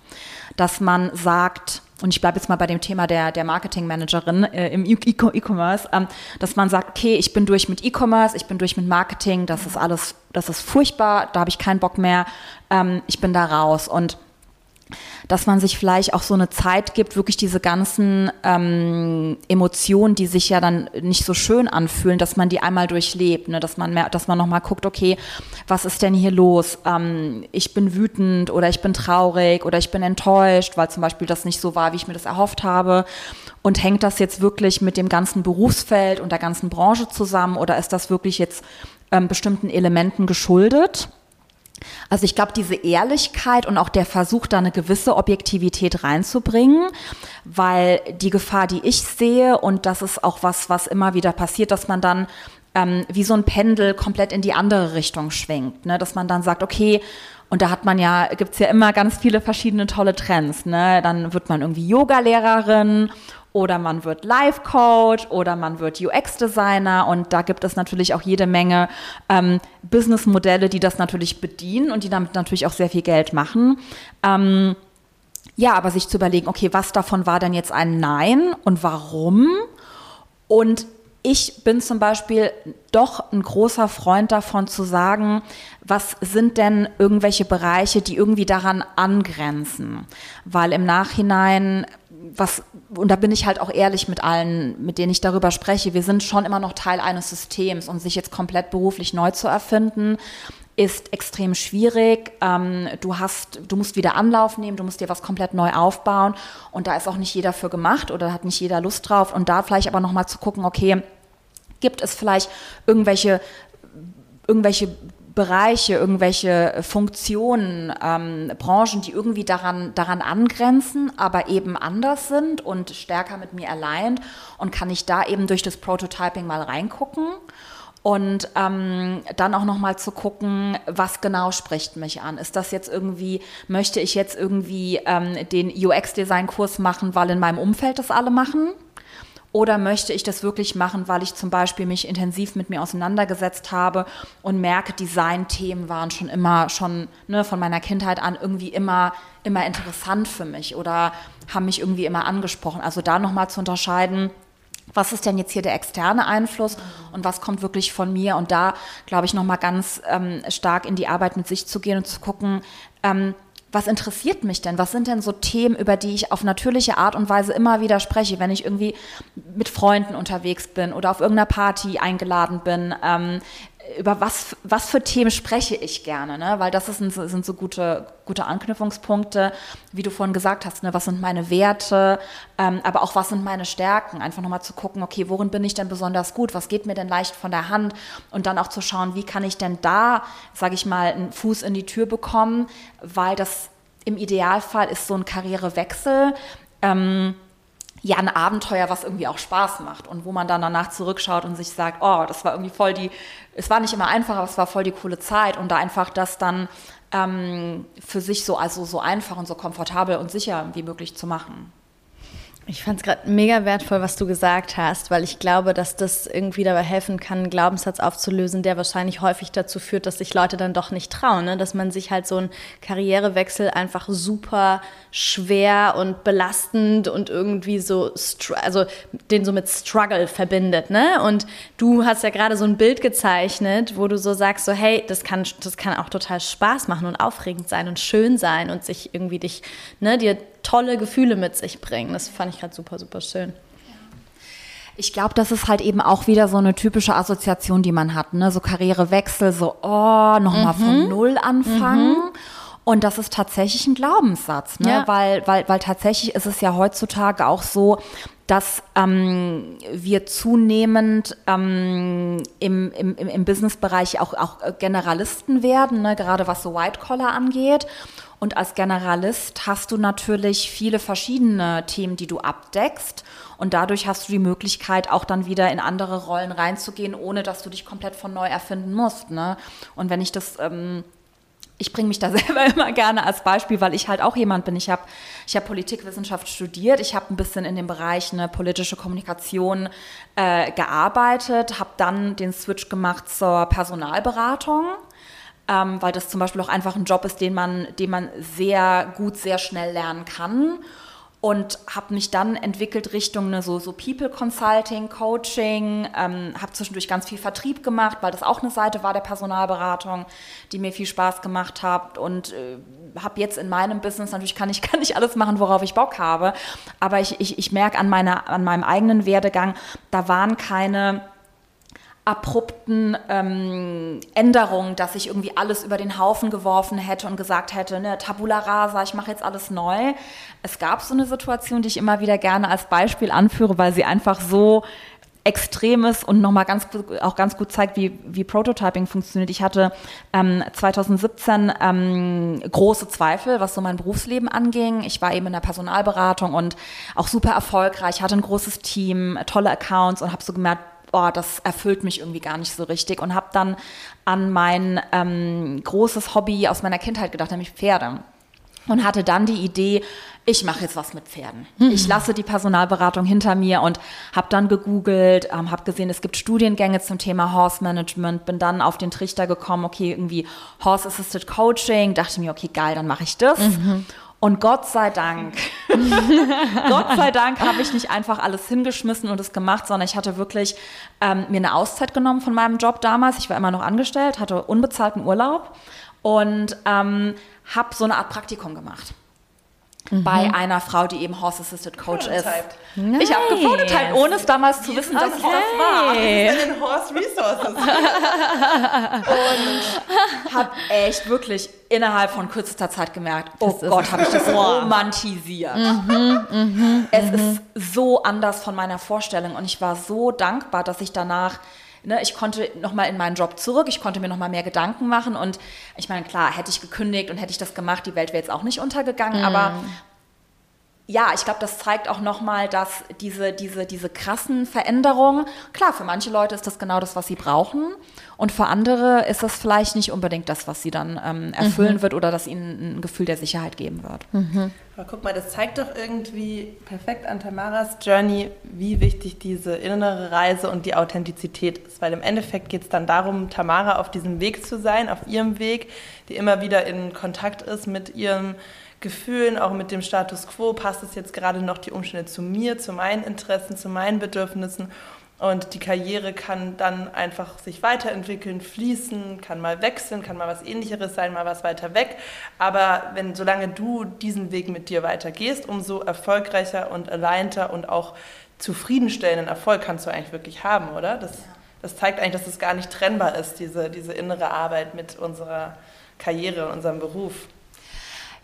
Dass man sagt, und ich bleibe jetzt mal bei dem Thema der, der Marketingmanagerin äh, im E-Commerce, ähm, dass man sagt, okay, ich bin durch mit E-Commerce, ich bin durch mit Marketing, das ist alles, das ist furchtbar, da habe ich keinen Bock mehr, ähm, ich bin da raus. Und dass man sich vielleicht auch so eine Zeit gibt, wirklich diese ganzen ähm, Emotionen, die sich ja dann nicht so schön anfühlen, dass man die einmal durchlebt, ne? dass man mehr, dass man nochmal guckt, okay, was ist denn hier los? Ähm, ich bin wütend oder ich bin traurig oder ich bin enttäuscht, weil zum Beispiel das nicht so war, wie ich mir das erhofft habe. Und hängt das jetzt wirklich mit dem ganzen Berufsfeld und der ganzen Branche zusammen oder ist das wirklich jetzt ähm, bestimmten Elementen geschuldet? Also ich glaube, diese Ehrlichkeit und auch der Versuch, da eine gewisse Objektivität reinzubringen, weil die Gefahr, die ich sehe, und das ist auch was, was immer wieder passiert, dass man dann ähm, wie so ein Pendel komplett in die andere Richtung schwenkt, ne? dass man dann sagt, okay, und da hat man ja, gibt's ja immer ganz viele verschiedene tolle Trends. Ne? Dann wird man irgendwie Yoga-Lehrerin oder man wird Life Coach oder man wird UX Designer und da gibt es natürlich auch jede Menge ähm, Businessmodelle, die das natürlich bedienen und die damit natürlich auch sehr viel Geld machen. Ähm, ja, aber sich zu überlegen, okay, was davon war denn jetzt ein Nein und warum? Und ich bin zum Beispiel doch ein großer Freund davon zu sagen, was sind denn irgendwelche Bereiche, die irgendwie daran angrenzen? Weil im Nachhinein was, und da bin ich halt auch ehrlich mit allen, mit denen ich darüber spreche, wir sind schon immer noch Teil eines Systems und sich jetzt komplett beruflich neu zu erfinden, ist extrem schwierig. Ähm, du hast, du musst wieder Anlauf nehmen, du musst dir was komplett neu aufbauen. Und da ist auch nicht jeder für gemacht oder hat nicht jeder Lust drauf. Und da vielleicht aber nochmal zu gucken, okay, gibt es vielleicht irgendwelche irgendwelche Bereiche, irgendwelche Funktionen, ähm, Branchen, die irgendwie daran, daran angrenzen, aber eben anders sind und stärker mit mir allein und kann ich da eben durch das Prototyping mal reingucken und ähm, dann auch noch mal zu gucken, was genau spricht mich an. Ist das jetzt irgendwie, möchte ich jetzt irgendwie ähm, den UX-Design-Kurs machen, weil in meinem Umfeld das alle machen? Oder möchte ich das wirklich machen, weil ich zum Beispiel mich intensiv mit mir auseinandergesetzt habe und merke, Design-Themen waren schon immer, schon ne, von meiner Kindheit an irgendwie immer, immer interessant für mich oder haben mich irgendwie immer angesprochen. Also da nochmal zu unterscheiden, was ist denn jetzt hier der externe Einfluss und was kommt wirklich von mir? Und da, glaube ich, nochmal ganz ähm, stark in die Arbeit mit sich zu gehen und zu gucken, ähm, was interessiert mich denn? Was sind denn so Themen, über die ich auf natürliche Art und Weise immer wieder spreche, wenn ich irgendwie mit Freunden unterwegs bin oder auf irgendeiner Party eingeladen bin? Ähm, über was, was für Themen spreche ich gerne, ne? weil das ist, sind so gute, gute Anknüpfungspunkte, wie du vorhin gesagt hast, ne? was sind meine Werte, ähm, aber auch was sind meine Stärken, einfach nochmal zu gucken, okay, worin bin ich denn besonders gut, was geht mir denn leicht von der Hand? Und dann auch zu schauen, wie kann ich denn da, sage ich mal, einen Fuß in die Tür bekommen, weil das im Idealfall ist so ein Karrierewechsel, ähm, ja ein Abenteuer, was irgendwie auch Spaß macht und wo man dann danach zurückschaut und sich sagt, oh, das war irgendwie voll die, es war nicht immer einfach, aber es war voll die coole Zeit und da einfach das dann ähm, für sich so, also so einfach und so komfortabel und sicher wie möglich zu machen. Ich fand es gerade mega wertvoll, was du gesagt hast, weil ich glaube, dass das irgendwie dabei helfen kann, einen Glaubenssatz aufzulösen, der wahrscheinlich häufig dazu führt, dass sich Leute dann doch nicht trauen, ne? dass man sich halt so einen Karrierewechsel einfach super schwer und belastend und irgendwie so, also den so mit Struggle verbindet. Ne? Und du hast ja gerade so ein Bild gezeichnet, wo du so sagst, so hey, das kann, das kann auch total Spaß machen und aufregend sein und schön sein und sich irgendwie dich, ne, dir tolle Gefühle mit sich bringen. Das fand ich gerade super, super schön. Ich glaube, das ist halt eben auch wieder so eine typische Assoziation, die man hat. Ne? So Karrierewechsel, so, oh, nochmal mhm. von Null anfangen. Mhm. Und das ist tatsächlich ein Glaubenssatz, ne? Ja. weil, weil, weil tatsächlich ist es ja heutzutage auch so, dass ähm, wir zunehmend ähm, im, im, im Businessbereich auch, auch Generalisten werden, ne? gerade was so White Collar angeht. Und als Generalist hast du natürlich viele verschiedene Themen, die du abdeckst. Und dadurch hast du die Möglichkeit, auch dann wieder in andere Rollen reinzugehen, ohne dass du dich komplett von neu erfinden musst. Ne? Und wenn ich das ähm, ich bringe mich da selber immer gerne als Beispiel, weil ich halt auch jemand bin. Ich habe ich hab Politikwissenschaft studiert, ich habe ein bisschen in dem Bereich eine politische Kommunikation äh, gearbeitet, habe dann den Switch gemacht zur Personalberatung ähm, weil das zum Beispiel auch einfach ein Job ist, den man, den man sehr gut, sehr schnell lernen kann. Und habe mich dann entwickelt Richtung ne, so, so People Consulting, Coaching, ähm, habe zwischendurch ganz viel Vertrieb gemacht, weil das auch eine Seite war der Personalberatung, die mir viel Spaß gemacht hat. Und äh, habe jetzt in meinem Business, natürlich kann ich, kann ich alles machen, worauf ich Bock habe. Aber ich, ich, ich merke an, an meinem eigenen Werdegang, da waren keine abrupten ähm, Änderungen, dass ich irgendwie alles über den Haufen geworfen hätte und gesagt hätte, ne, Tabula rasa, ich mache jetzt alles neu. Es gab so eine Situation, die ich immer wieder gerne als Beispiel anführe, weil sie einfach so extrem ist und nochmal ganz, auch ganz gut zeigt, wie, wie Prototyping funktioniert. Ich hatte ähm, 2017 ähm, große Zweifel, was so mein Berufsleben anging. Ich war eben in der Personalberatung und auch super erfolgreich, hatte ein großes Team, tolle Accounts und habe so gemerkt, boah, das erfüllt mich irgendwie gar nicht so richtig und habe dann an mein ähm, großes Hobby aus meiner Kindheit gedacht, nämlich Pferde. Und hatte dann die Idee, ich mache jetzt was mit Pferden. Mhm. Ich lasse die Personalberatung hinter mir und habe dann gegoogelt, ähm, habe gesehen, es gibt Studiengänge zum Thema Horse Management, bin dann auf den Trichter gekommen, okay, irgendwie Horse Assisted Coaching, dachte mir, okay, geil, dann mache ich das. Mhm. Und Gott sei Dank, Gott sei Dank habe ich nicht einfach alles hingeschmissen und es gemacht, sondern ich hatte wirklich ähm, mir eine Auszeit genommen von meinem Job damals. Ich war immer noch angestellt, hatte unbezahlten Urlaub und ähm, habe so eine Art Praktikum gemacht mhm. bei einer Frau, die eben Horse Assisted Coach ist. Nice. Ich habe geprototyped, ohne es damals zu wissen, dass okay. es das war. Ist Horse Resources. und habe echt wirklich innerhalb von kürzester Zeit gemerkt, oh das Gott, habe ich das romantisiert. Mhm, mhm, es mhm. ist so anders von meiner Vorstellung und ich war so dankbar, dass ich danach Ne, ich konnte nochmal in meinen Job zurück, ich konnte mir nochmal mehr Gedanken machen und ich meine, klar, hätte ich gekündigt und hätte ich das gemacht, die Welt wäre jetzt auch nicht untergegangen, mm. aber ja, ich glaube, das zeigt auch nochmal, dass diese, diese, diese krassen Veränderungen, klar, für manche Leute ist das genau das, was sie brauchen. Und für andere ist das vielleicht nicht unbedingt das, was sie dann ähm, erfüllen mhm. wird oder das ihnen ein Gefühl der Sicherheit geben wird. Mhm. Aber guck mal, das zeigt doch irgendwie perfekt an Tamaras Journey, wie wichtig diese innere Reise und die Authentizität ist. Weil im Endeffekt geht es dann darum, Tamara auf diesem Weg zu sein, auf ihrem Weg, die immer wieder in Kontakt ist mit ihrem Gefühlen, auch mit dem Status quo, passt es jetzt gerade noch die Umstände zu mir, zu meinen Interessen, zu meinen Bedürfnissen. Und die Karriere kann dann einfach sich weiterentwickeln, fließen, kann mal wechseln, kann mal was ähnlicheres sein, mal was weiter weg. Aber wenn, solange du diesen Weg mit dir weitergehst, umso erfolgreicher und alignter und auch zufriedenstellenden Erfolg kannst du eigentlich wirklich haben, oder? Das, das zeigt eigentlich, dass es gar nicht trennbar ist, diese, diese innere Arbeit mit unserer Karriere und unserem Beruf.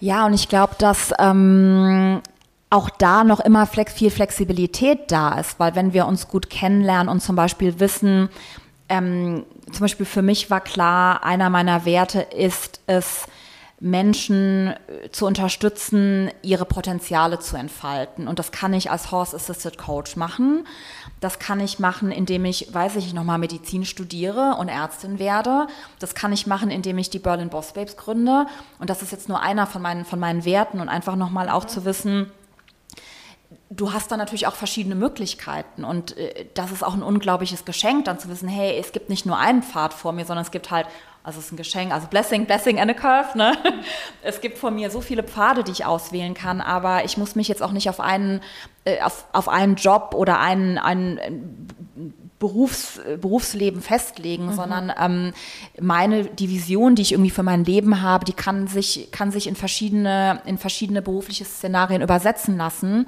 Ja, und ich glaube, dass ähm, auch da noch immer flex viel Flexibilität da ist, weil wenn wir uns gut kennenlernen und zum Beispiel wissen, ähm, zum Beispiel für mich war klar, einer meiner Werte ist es, Menschen äh, zu unterstützen, ihre Potenziale zu entfalten. Und das kann ich als Horse Assisted Coach machen. Das kann ich machen, indem ich, weiß ich nochmal Medizin studiere und Ärztin werde. Das kann ich machen, indem ich die Berlin Boss Babes gründe. Und das ist jetzt nur einer von meinen, von meinen Werten und einfach nochmal auch zu wissen, du hast dann natürlich auch verschiedene Möglichkeiten und äh, das ist auch ein unglaubliches Geschenk, dann zu wissen, hey, es gibt nicht nur einen Pfad vor mir, sondern es gibt halt, also es ist ein Geschenk, also Blessing, Blessing and a Curve, ne? Es gibt vor mir so viele Pfade, die ich auswählen kann, aber ich muss mich jetzt auch nicht auf einen, äh, auf, auf einen Job oder einen, einen Berufs, Berufsleben festlegen, mhm. sondern ähm, meine, die Vision, die ich irgendwie für mein Leben habe, die kann sich, kann sich in verschiedene, in verschiedene berufliche Szenarien übersetzen lassen.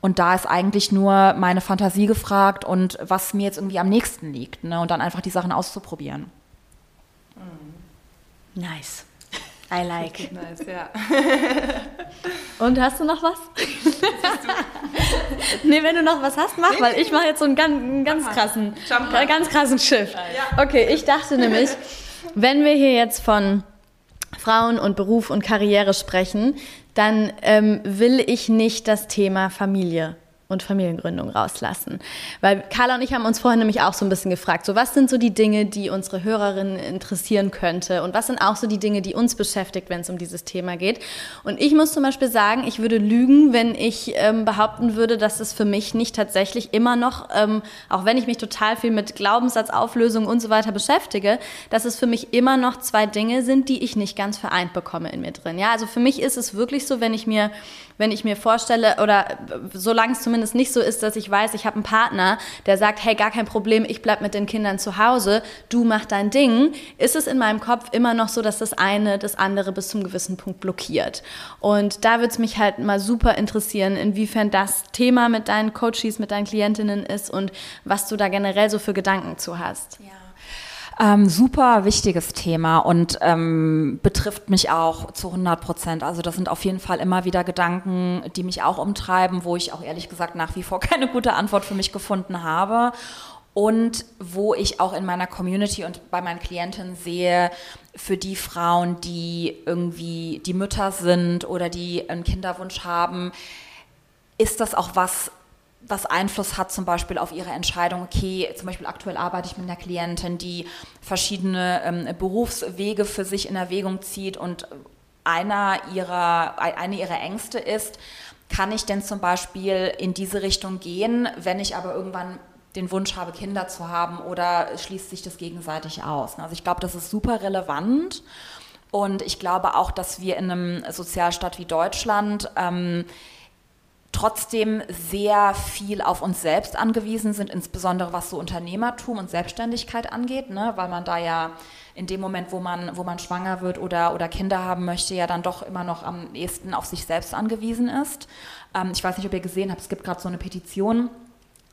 Und da ist eigentlich nur meine Fantasie gefragt und was mir jetzt irgendwie am nächsten liegt. Ne? Und dann einfach die Sachen auszuprobieren. Nice. I like. Nice, ja. Und hast du noch was? nee, wenn du noch was hast, mach, weil ich mache jetzt so einen ganz, einen ganz krassen, einen ganz krassen Schiff. Okay, ich dachte nämlich, wenn wir hier jetzt von Frauen und Beruf und Karriere sprechen, dann ähm, will ich nicht das Thema Familie und Familiengründung rauslassen. Weil Carla und ich haben uns vorhin nämlich auch so ein bisschen gefragt, so was sind so die Dinge, die unsere Hörerinnen interessieren könnte und was sind auch so die Dinge, die uns beschäftigt, wenn es um dieses Thema geht. Und ich muss zum Beispiel sagen, ich würde lügen, wenn ich ähm, behaupten würde, dass es für mich nicht tatsächlich immer noch, ähm, auch wenn ich mich total viel mit Glaubenssatzauflösung und so weiter beschäftige, dass es für mich immer noch zwei Dinge sind, die ich nicht ganz vereint bekomme in mir drin. Ja, also für mich ist es wirklich so, wenn ich mir wenn ich mir vorstelle, oder solange es zumindest nicht so ist, dass ich weiß, ich habe einen Partner, der sagt, hey, gar kein Problem, ich bleib mit den Kindern zu Hause, du mach dein Ding, ist es in meinem Kopf immer noch so, dass das eine das andere bis zum gewissen Punkt blockiert. Und da würde es mich halt mal super interessieren, inwiefern das Thema mit deinen Coaches, mit deinen Klientinnen ist und was du da generell so für Gedanken zu hast. Ja. Ähm, super wichtiges Thema und ähm, betrifft mich auch zu 100 Prozent. Also das sind auf jeden Fall immer wieder Gedanken, die mich auch umtreiben, wo ich auch ehrlich gesagt nach wie vor keine gute Antwort für mich gefunden habe und wo ich auch in meiner Community und bei meinen Klienten sehe, für die Frauen, die irgendwie die Mütter sind oder die einen Kinderwunsch haben, ist das auch was, was Einfluss hat zum Beispiel auf ihre Entscheidung, okay, zum Beispiel aktuell arbeite ich mit einer Klientin, die verschiedene ähm, Berufswege für sich in Erwägung zieht und einer ihrer, eine ihrer Ängste ist, kann ich denn zum Beispiel in diese Richtung gehen, wenn ich aber irgendwann den Wunsch habe, Kinder zu haben oder schließt sich das gegenseitig aus? Also ich glaube, das ist super relevant und ich glaube auch, dass wir in einem Sozialstaat wie Deutschland ähm, trotzdem sehr viel auf uns selbst angewiesen sind, insbesondere was so Unternehmertum und Selbstständigkeit angeht, ne? weil man da ja in dem Moment, wo man, wo man schwanger wird oder, oder Kinder haben möchte, ja dann doch immer noch am ehesten auf sich selbst angewiesen ist. Ähm, ich weiß nicht, ob ihr gesehen habt, es gibt gerade so eine Petition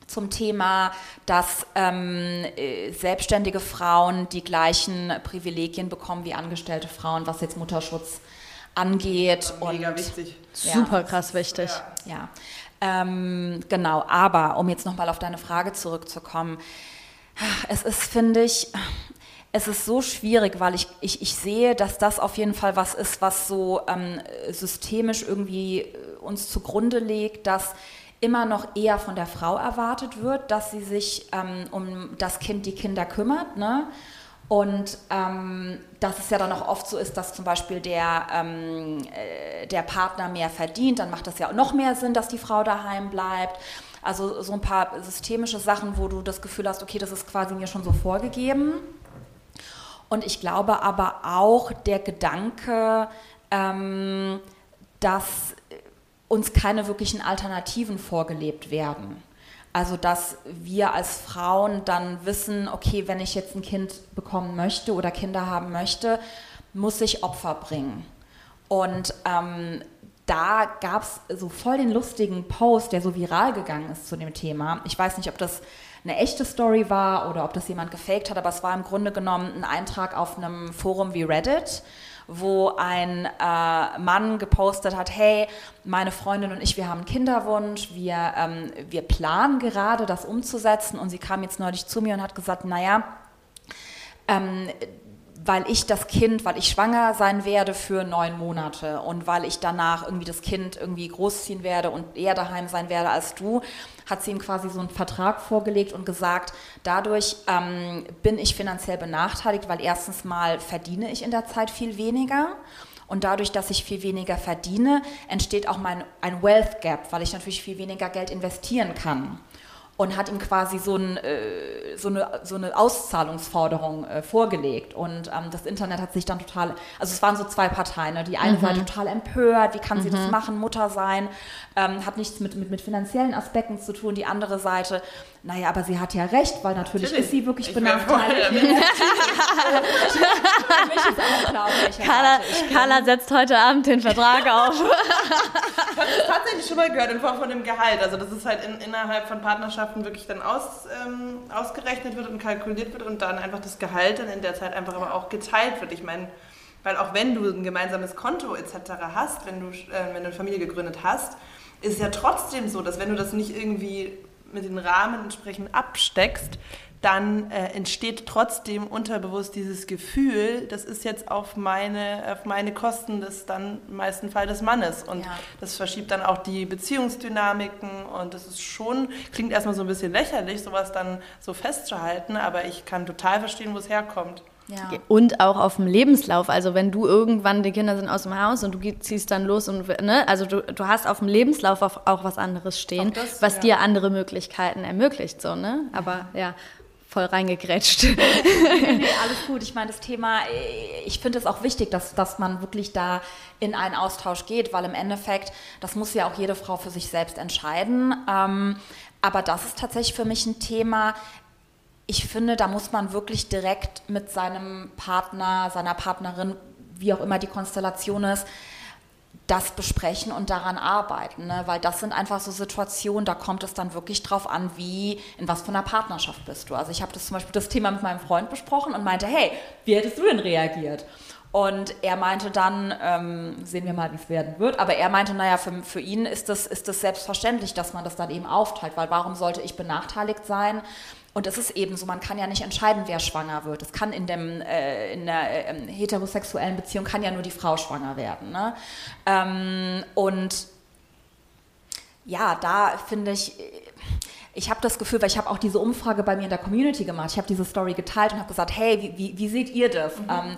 zum Thema, dass ähm, äh, selbstständige Frauen die gleichen Privilegien bekommen wie angestellte Frauen, was jetzt Mutterschutz angeht. Mega und wichtig. Super krass wichtig. Ja. ja. Ähm, genau, aber um jetzt nochmal auf deine Frage zurückzukommen, es ist, finde ich, es ist so schwierig, weil ich, ich, ich sehe, dass das auf jeden Fall was ist, was so ähm, systemisch irgendwie äh, uns zugrunde legt, dass immer noch eher von der Frau erwartet wird, dass sie sich ähm, um das Kind, die Kinder kümmert. Ne? Und ähm, dass es ja dann auch oft so ist, dass zum Beispiel der, ähm, äh, der Partner mehr verdient, dann macht das ja noch mehr Sinn, dass die Frau daheim bleibt. Also so ein paar systemische Sachen, wo du das Gefühl hast, okay, das ist quasi mir schon so vorgegeben. Und ich glaube aber auch der Gedanke, ähm, dass uns keine wirklichen Alternativen vorgelebt werden. Also, dass wir als Frauen dann wissen, okay, wenn ich jetzt ein Kind bekommen möchte oder Kinder haben möchte, muss ich Opfer bringen. Und ähm, da gab es so voll den lustigen Post, der so viral gegangen ist zu dem Thema. Ich weiß nicht, ob das eine echte Story war oder ob das jemand gefaked hat, aber es war im Grunde genommen ein Eintrag auf einem Forum wie Reddit wo ein äh, Mann gepostet hat, hey, meine Freundin und ich, wir haben einen Kinderwunsch, wir, ähm, wir planen gerade, das umzusetzen. Und sie kam jetzt neulich zu mir und hat gesagt, naja, ähm, weil ich das Kind, weil ich schwanger sein werde für neun Monate und weil ich danach irgendwie das Kind irgendwie großziehen werde und eher daheim sein werde als du, hat sie ihm quasi so einen Vertrag vorgelegt und gesagt, dadurch ähm, bin ich finanziell benachteiligt, weil erstens mal verdiene ich in der Zeit viel weniger Und dadurch, dass ich viel weniger verdiene, entsteht auch mein, ein Wealth Gap, weil ich natürlich viel weniger Geld investieren kann und hat ihm quasi so, ein, äh, so, eine, so eine Auszahlungsforderung äh, vorgelegt. Und ähm, das Internet hat sich dann total, also es waren so zwei Parteien. Ne? Die eine mhm. Seite total empört, wie kann mhm. sie das mhm. machen, Mutter sein, ähm, hat nichts mit, mit, mit finanziellen Aspekten zu tun. Die andere Seite, naja, aber sie hat ja recht, weil natürlich, natürlich. ist sie wirklich ich benachteiligt. Carla, Carla setzt heute Abend den Vertrag auf. ich habe das tatsächlich schon mal gehört in Form von dem Gehalt. Also das ist halt in, innerhalb von Partnerschaften wirklich dann aus, ähm, ausgerechnet wird und kalkuliert wird und dann einfach das Gehalt dann in der Zeit einfach aber auch geteilt wird. Ich meine, weil auch wenn du ein gemeinsames Konto etc. hast, wenn du, äh, wenn du eine Familie gegründet hast, ist es ja trotzdem so, dass wenn du das nicht irgendwie mit den Rahmen entsprechend absteckst, dann äh, entsteht trotzdem unterbewusst dieses Gefühl, das ist jetzt auf meine, auf meine Kosten des dann im meisten Fall des Mannes. Und ja. das verschiebt dann auch die Beziehungsdynamiken und das ist schon, klingt erstmal so ein bisschen lächerlich, sowas dann so festzuhalten, aber ich kann total verstehen, wo es herkommt. Ja. Und auch auf dem Lebenslauf. Also wenn du irgendwann, die Kinder sind aus dem Haus und du ziehst dann los und ne, also du, du hast auf dem Lebenslauf auch, auch was anderes stehen, das, was ja. dir andere Möglichkeiten ermöglicht. So, ne? Aber ja, voll reingegrätscht. nee, nee, alles gut. Ich meine, das Thema, ich finde es auch wichtig, dass, dass man wirklich da in einen Austausch geht, weil im Endeffekt, das muss ja auch jede Frau für sich selbst entscheiden. Ähm, aber das ist tatsächlich für mich ein Thema, ich finde, da muss man wirklich direkt mit seinem Partner, seiner Partnerin, wie auch immer die Konstellation ist, das besprechen und daran arbeiten, ne? weil das sind einfach so Situationen, da kommt es dann wirklich drauf an, wie, in was für einer Partnerschaft bist du. Also ich habe das zum Beispiel das Thema mit meinem Freund besprochen und meinte, hey, wie hättest du denn reagiert? Und er meinte dann, ähm, sehen wir mal, wie es werden wird, aber er meinte, naja, für, für ihn ist das, ist das selbstverständlich, dass man das dann eben aufteilt, weil warum sollte ich benachteiligt sein? Und es ist eben so, man kann ja nicht entscheiden, wer schwanger wird. Es kann in, dem, äh, in der äh, heterosexuellen Beziehung kann ja nur die Frau schwanger werden. Ne? Ähm, und ja, da finde ich, ich habe das Gefühl, weil ich habe auch diese Umfrage bei mir in der Community gemacht. Ich habe diese Story geteilt und habe gesagt, hey, wie, wie, wie, seht ihr das? Mhm. Ähm,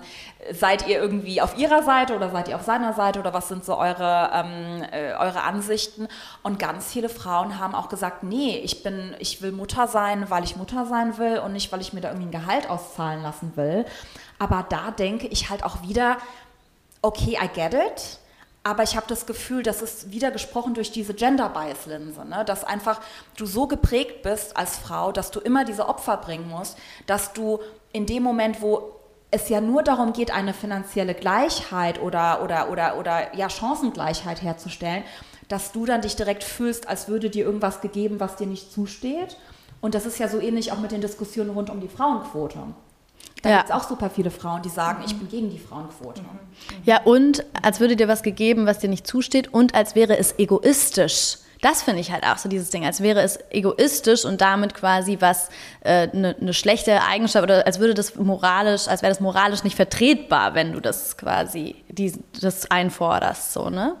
seid ihr irgendwie auf ihrer Seite oder seid ihr auf seiner Seite oder was sind so eure, ähm, äh, eure Ansichten? Und ganz viele Frauen haben auch gesagt, nee, ich bin, ich will Mutter sein, weil ich Mutter sein will und nicht, weil ich mir da irgendwie ein Gehalt auszahlen lassen will. Aber da denke ich halt auch wieder, okay, I get it aber ich habe das Gefühl, das ist wieder gesprochen durch diese Gender-Bias-Linse, ne? dass einfach du so geprägt bist als Frau, dass du immer diese Opfer bringen musst, dass du in dem Moment, wo es ja nur darum geht, eine finanzielle Gleichheit oder, oder, oder, oder ja, Chancengleichheit herzustellen, dass du dann dich direkt fühlst, als würde dir irgendwas gegeben, was dir nicht zusteht. Und das ist ja so ähnlich auch mit den Diskussionen rund um die Frauenquote. Da ja. gibt es auch super viele Frauen, die sagen, mhm. ich bin gegen die Frauenquote. Mhm. Ja, und als würde dir was gegeben, was dir nicht zusteht und als wäre es egoistisch. Das finde ich halt auch so dieses Ding, als wäre es egoistisch und damit quasi was eine äh, ne, ne schlechte Eigenschaft oder als würde das moralisch, als wäre das moralisch nicht vertretbar, wenn du das quasi die, das einforderst, so ne?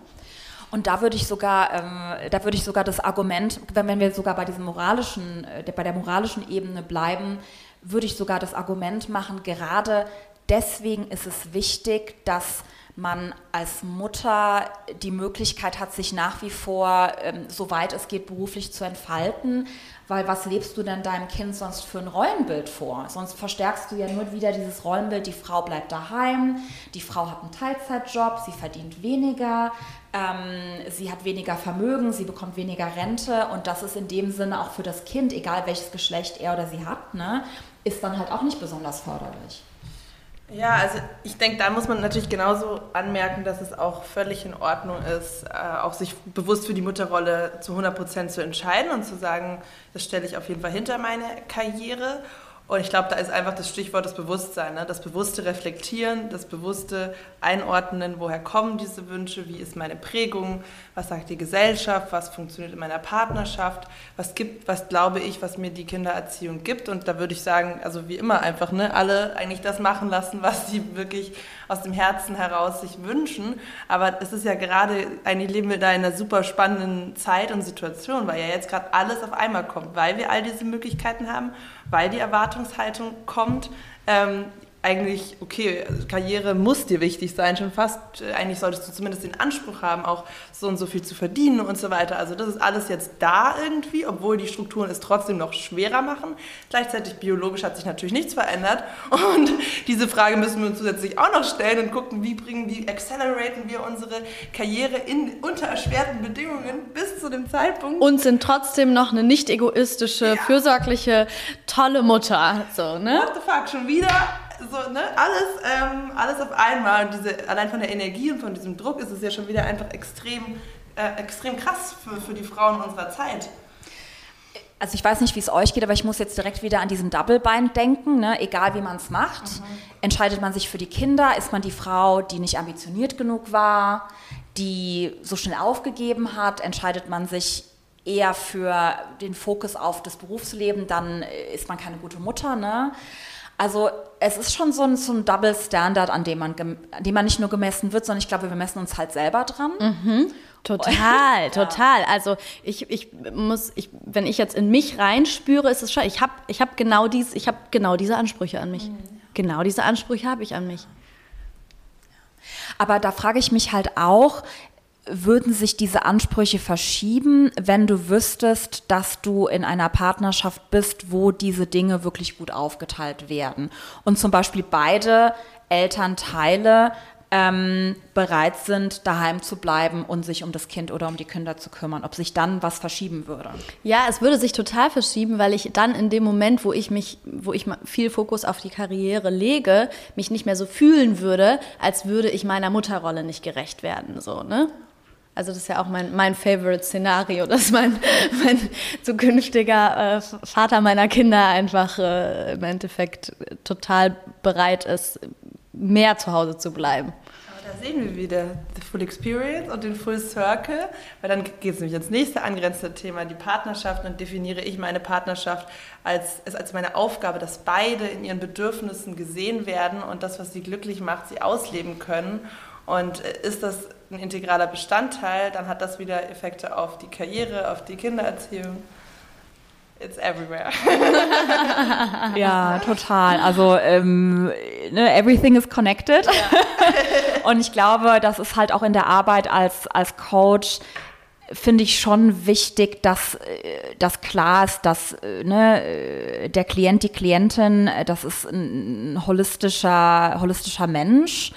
Und da würde ich sogar, ähm, da würde ich sogar das Argument, wenn, wenn wir sogar bei diesem moralischen, äh, bei der moralischen Ebene bleiben, würde ich sogar das Argument machen, gerade deswegen ist es wichtig, dass man als Mutter die Möglichkeit hat, sich nach wie vor, ähm, soweit es geht, beruflich zu entfalten. Weil was lebst du denn deinem Kind sonst für ein Rollenbild vor? Sonst verstärkst du ja nur wieder dieses Rollenbild, die Frau bleibt daheim, die Frau hat einen Teilzeitjob, sie verdient weniger, ähm, sie hat weniger Vermögen, sie bekommt weniger Rente und das ist in dem Sinne auch für das Kind, egal welches Geschlecht er oder sie hat, ne, ist dann halt auch nicht besonders förderlich. Ja, also ich denke, da muss man natürlich genauso anmerken, dass es auch völlig in Ordnung ist, äh, auch sich bewusst für die Mutterrolle zu 100 Prozent zu entscheiden und zu sagen, das stelle ich auf jeden Fall hinter meine Karriere. Und ich glaube, da ist einfach das Stichwort das Bewusstsein, ne? das bewusste Reflektieren, das bewusste Einordnen, woher kommen diese Wünsche, wie ist meine Prägung, was sagt die Gesellschaft, was funktioniert in meiner Partnerschaft, was gibt, was glaube ich, was mir die Kindererziehung gibt. Und da würde ich sagen, also wie immer einfach, ne, alle eigentlich das machen lassen, was sie wirklich aus dem Herzen heraus sich wünschen. Aber es ist ja gerade, eigentlich leben wir da in einer super spannenden Zeit und Situation, weil ja jetzt gerade alles auf einmal kommt, weil wir all diese Möglichkeiten haben, weil die Erwartungshaltung kommt. Ähm, eigentlich, okay, Karriere muss dir wichtig sein, schon fast, äh, eigentlich solltest du zumindest den Anspruch haben, auch so und so viel zu verdienen und so weiter. Also das ist alles jetzt da irgendwie, obwohl die Strukturen es trotzdem noch schwerer machen. Gleichzeitig biologisch hat sich natürlich nichts verändert und diese Frage müssen wir uns zusätzlich auch noch stellen und gucken, wie bringen, wie acceleraten wir unsere Karriere in unter erschwerten Bedingungen bis zu dem Zeitpunkt. Und sind trotzdem noch eine nicht egoistische, ja. fürsorgliche, tolle Mutter. So, ne? What the fuck, schon wieder so, ne, alles, ähm, alles auf einmal. Und diese, allein von der Energie und von diesem Druck ist es ja schon wieder einfach extrem, äh, extrem krass für, für die Frauen unserer Zeit. Also ich weiß nicht, wie es euch geht, aber ich muss jetzt direkt wieder an diesen Double Bind denken. Ne? Egal wie man es macht, mhm. entscheidet man sich für die Kinder, ist man die Frau, die nicht ambitioniert genug war, die so schnell aufgegeben hat, entscheidet man sich eher für den Fokus auf das Berufsleben, dann ist man keine gute Mutter. Ne? Also es ist schon so ein, so ein Double Standard, an dem, man, an dem man nicht nur gemessen wird, sondern ich glaube, wir messen uns halt selber dran. Mhm. Total, total. Also ich, ich muss, ich, wenn ich jetzt in mich reinspüre, ist es schon, ich habe ich hab genau, dies, hab genau diese Ansprüche an mich. Mhm. Genau diese Ansprüche habe ich an mich. Aber da frage ich mich halt auch, würden sich diese Ansprüche verschieben, wenn du wüsstest, dass du in einer Partnerschaft bist, wo diese Dinge wirklich gut aufgeteilt werden und zum Beispiel beide Elternteile ähm, bereit sind, daheim zu bleiben und sich um das Kind oder um die Kinder zu kümmern, ob sich dann was verschieben würde. Ja, es würde sich total verschieben, weil ich dann in dem Moment, wo ich mich, wo ich viel Fokus auf die Karriere lege, mich nicht mehr so fühlen würde, als würde ich meiner Mutterrolle nicht gerecht werden, so, ne? Also das ist ja auch mein, mein Favorite-Szenario, dass mein, mein zukünftiger äh, Vater meiner Kinder einfach äh, im Endeffekt total bereit ist, mehr zu Hause zu bleiben. Aber da sehen wir wieder die Full Experience und den Full Circle, weil dann geht es nämlich ins nächste angrenzende Thema, die Partnerschaft. Und definiere ich meine Partnerschaft als, als meine Aufgabe, dass beide in ihren Bedürfnissen gesehen werden und das, was sie glücklich macht, sie ausleben können. Und äh, ist das ein integraler Bestandteil, dann hat das wieder Effekte auf die Karriere, auf die Kindererziehung. It's everywhere. ja, total. Also ähm, ne, everything is connected. Ja. Und ich glaube, das ist halt auch in der Arbeit als, als Coach finde ich schon wichtig, dass äh, das klar ist, dass äh, ne, der Klient, die Klientin, das ist ein holistischer, holistischer Mensch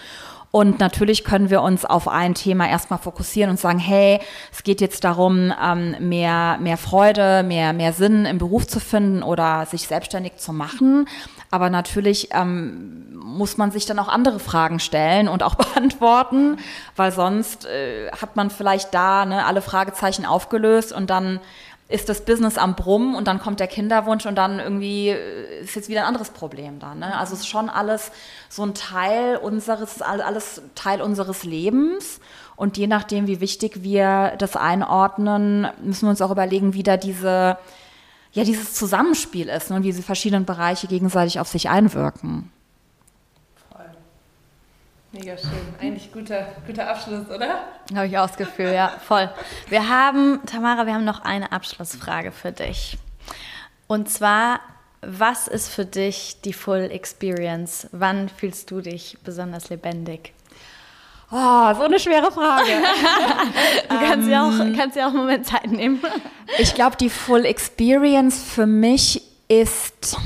und natürlich können wir uns auf ein Thema erstmal fokussieren und sagen, hey, es geht jetzt darum, ähm, mehr, mehr Freude, mehr, mehr Sinn im Beruf zu finden oder sich selbstständig zu machen. Aber natürlich ähm, muss man sich dann auch andere Fragen stellen und auch beantworten, weil sonst äh, hat man vielleicht da ne, alle Fragezeichen aufgelöst und dann ist das Business am Brummen und dann kommt der Kinderwunsch und dann irgendwie äh, ist jetzt wieder ein anderes Problem da. Ne? Also es ist schon alles so ein Teil unseres, alles Teil unseres Lebens. Und je nachdem, wie wichtig wir das einordnen, müssen wir uns auch überlegen, wie da diese, ja, dieses Zusammenspiel ist ne? und wie diese verschiedenen Bereiche gegenseitig auf sich einwirken. Mega schön. Eigentlich guter, guter Abschluss, oder? Habe ich auch das Gefühl, ja, voll. Wir haben, Tamara, wir haben noch eine Abschlussfrage für dich. Und zwar, was ist für dich die Full Experience? Wann fühlst du dich besonders lebendig? Oh, so eine schwere Frage. du kannst, ja auch, ähm, kannst ja auch einen Moment Zeit nehmen. ich glaube, die Full Experience für mich ist,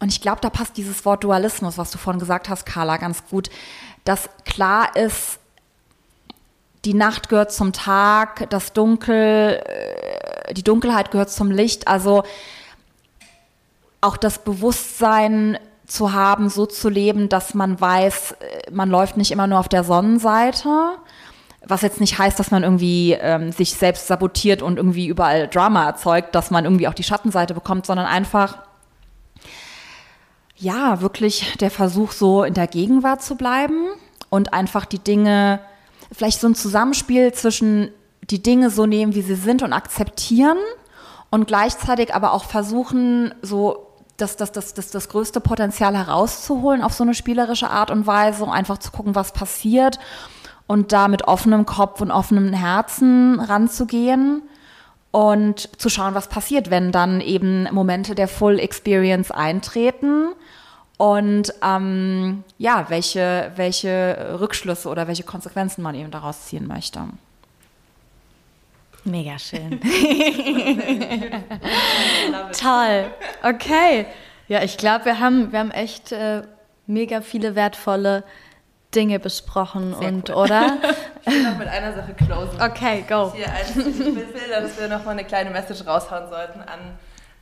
und ich glaube, da passt dieses Wort Dualismus, was du vorhin gesagt hast, Carla, ganz gut dass klar ist, die Nacht gehört zum Tag, das Dunkel, äh, die Dunkelheit gehört zum Licht. Also auch das Bewusstsein zu haben, so zu leben, dass man weiß, äh, man läuft nicht immer nur auf der Sonnenseite. Was jetzt nicht heißt, dass man irgendwie ähm, sich selbst sabotiert und irgendwie überall Drama erzeugt, dass man irgendwie auch die Schattenseite bekommt, sondern einfach ja, wirklich der Versuch, so in der Gegenwart zu bleiben und einfach die Dinge, vielleicht so ein Zusammenspiel zwischen die Dinge so nehmen, wie sie sind und akzeptieren und gleichzeitig aber auch versuchen, so das, das, das, das, das größte Potenzial herauszuholen auf so eine spielerische Art und Weise, um einfach zu gucken, was passiert und da mit offenem Kopf und offenem Herzen ranzugehen und zu schauen, was passiert, wenn dann eben Momente der Full Experience eintreten und ähm, ja, welche, welche Rückschlüsse oder welche Konsequenzen man eben daraus ziehen möchte. Mega schön. Toll. Okay. Ja, ich glaube, wir haben, wir haben echt äh, mega viele wertvolle Dinge besprochen Sehr und cool. oder? Ich will noch mit einer Sache closen. Okay, go. Hier eins, ich will, dass wir noch mal eine kleine Message raushauen sollten an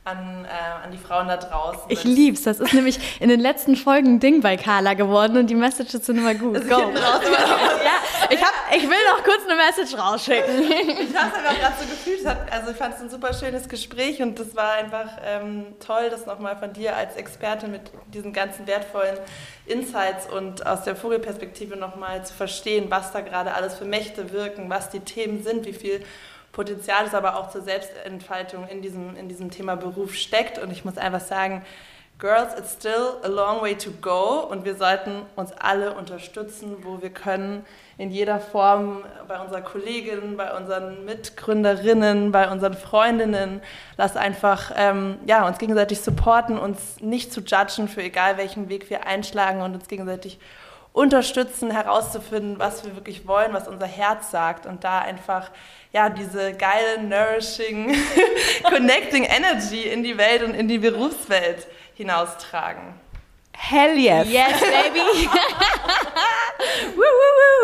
an, äh, an die Frauen da draußen. Ich lieb's. Das ist nämlich in den letzten Folgen ein Ding bei Carla geworden und die Messages sind immer gut. Go. ja, ich, hab, ich will noch kurz eine Message rausschicken. ich habe einfach gerade so gefühlt. Also ich fand es ein super schönes Gespräch und das war einfach ähm, toll, das nochmal von dir als Experte mit diesen ganzen wertvollen Insights und aus der Vogelperspektive nochmal zu verstehen, was da gerade alles für Mächte wirken, was die Themen sind, wie viel Potenzial ist aber auch zur Selbstentfaltung in diesem, in diesem Thema Beruf steckt. Und ich muss einfach sagen, Girls, it's still a long way to go und wir sollten uns alle unterstützen, wo wir können, in jeder Form, bei unserer Kollegin, bei unseren Mitgründerinnen, bei unseren Freundinnen. Lass einfach ähm, ja, uns gegenseitig supporten, uns nicht zu judgen für egal welchen Weg wir einschlagen und uns gegenseitig unterstützen, herauszufinden, was wir wirklich wollen, was unser Herz sagt und da einfach ja, diese geile, nourishing, connecting Energy in die Welt und in die Berufswelt hinaustragen. Hell yes. Yes, baby.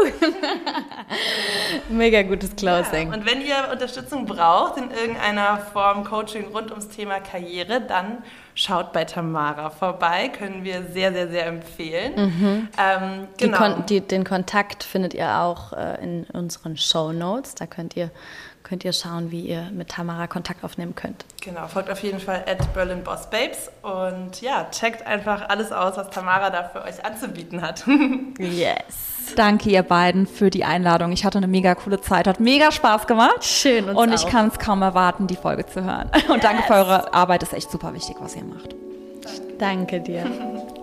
Mega gutes Closing. Ja, und wenn ihr Unterstützung braucht in irgendeiner Form Coaching rund ums Thema Karriere, dann schaut bei Tamara vorbei. Können wir sehr, sehr, sehr empfehlen. Mhm. Ähm, genau. Kon die, den Kontakt findet ihr auch äh, in unseren Show Notes. Da könnt ihr könnt ihr schauen, wie ihr mit Tamara Kontakt aufnehmen könnt. Genau, folgt auf jeden Fall at Berlin Boss Babes und ja, checkt einfach alles aus, was Tamara da für euch anzubieten hat. yes. Danke ihr beiden für die Einladung. Ich hatte eine mega coole Zeit, hat mega Spaß gemacht. Schön und ich kann es kaum erwarten, die Folge zu hören. Und yes. danke für eure Arbeit, ist echt super wichtig, was ihr macht. Danke dir.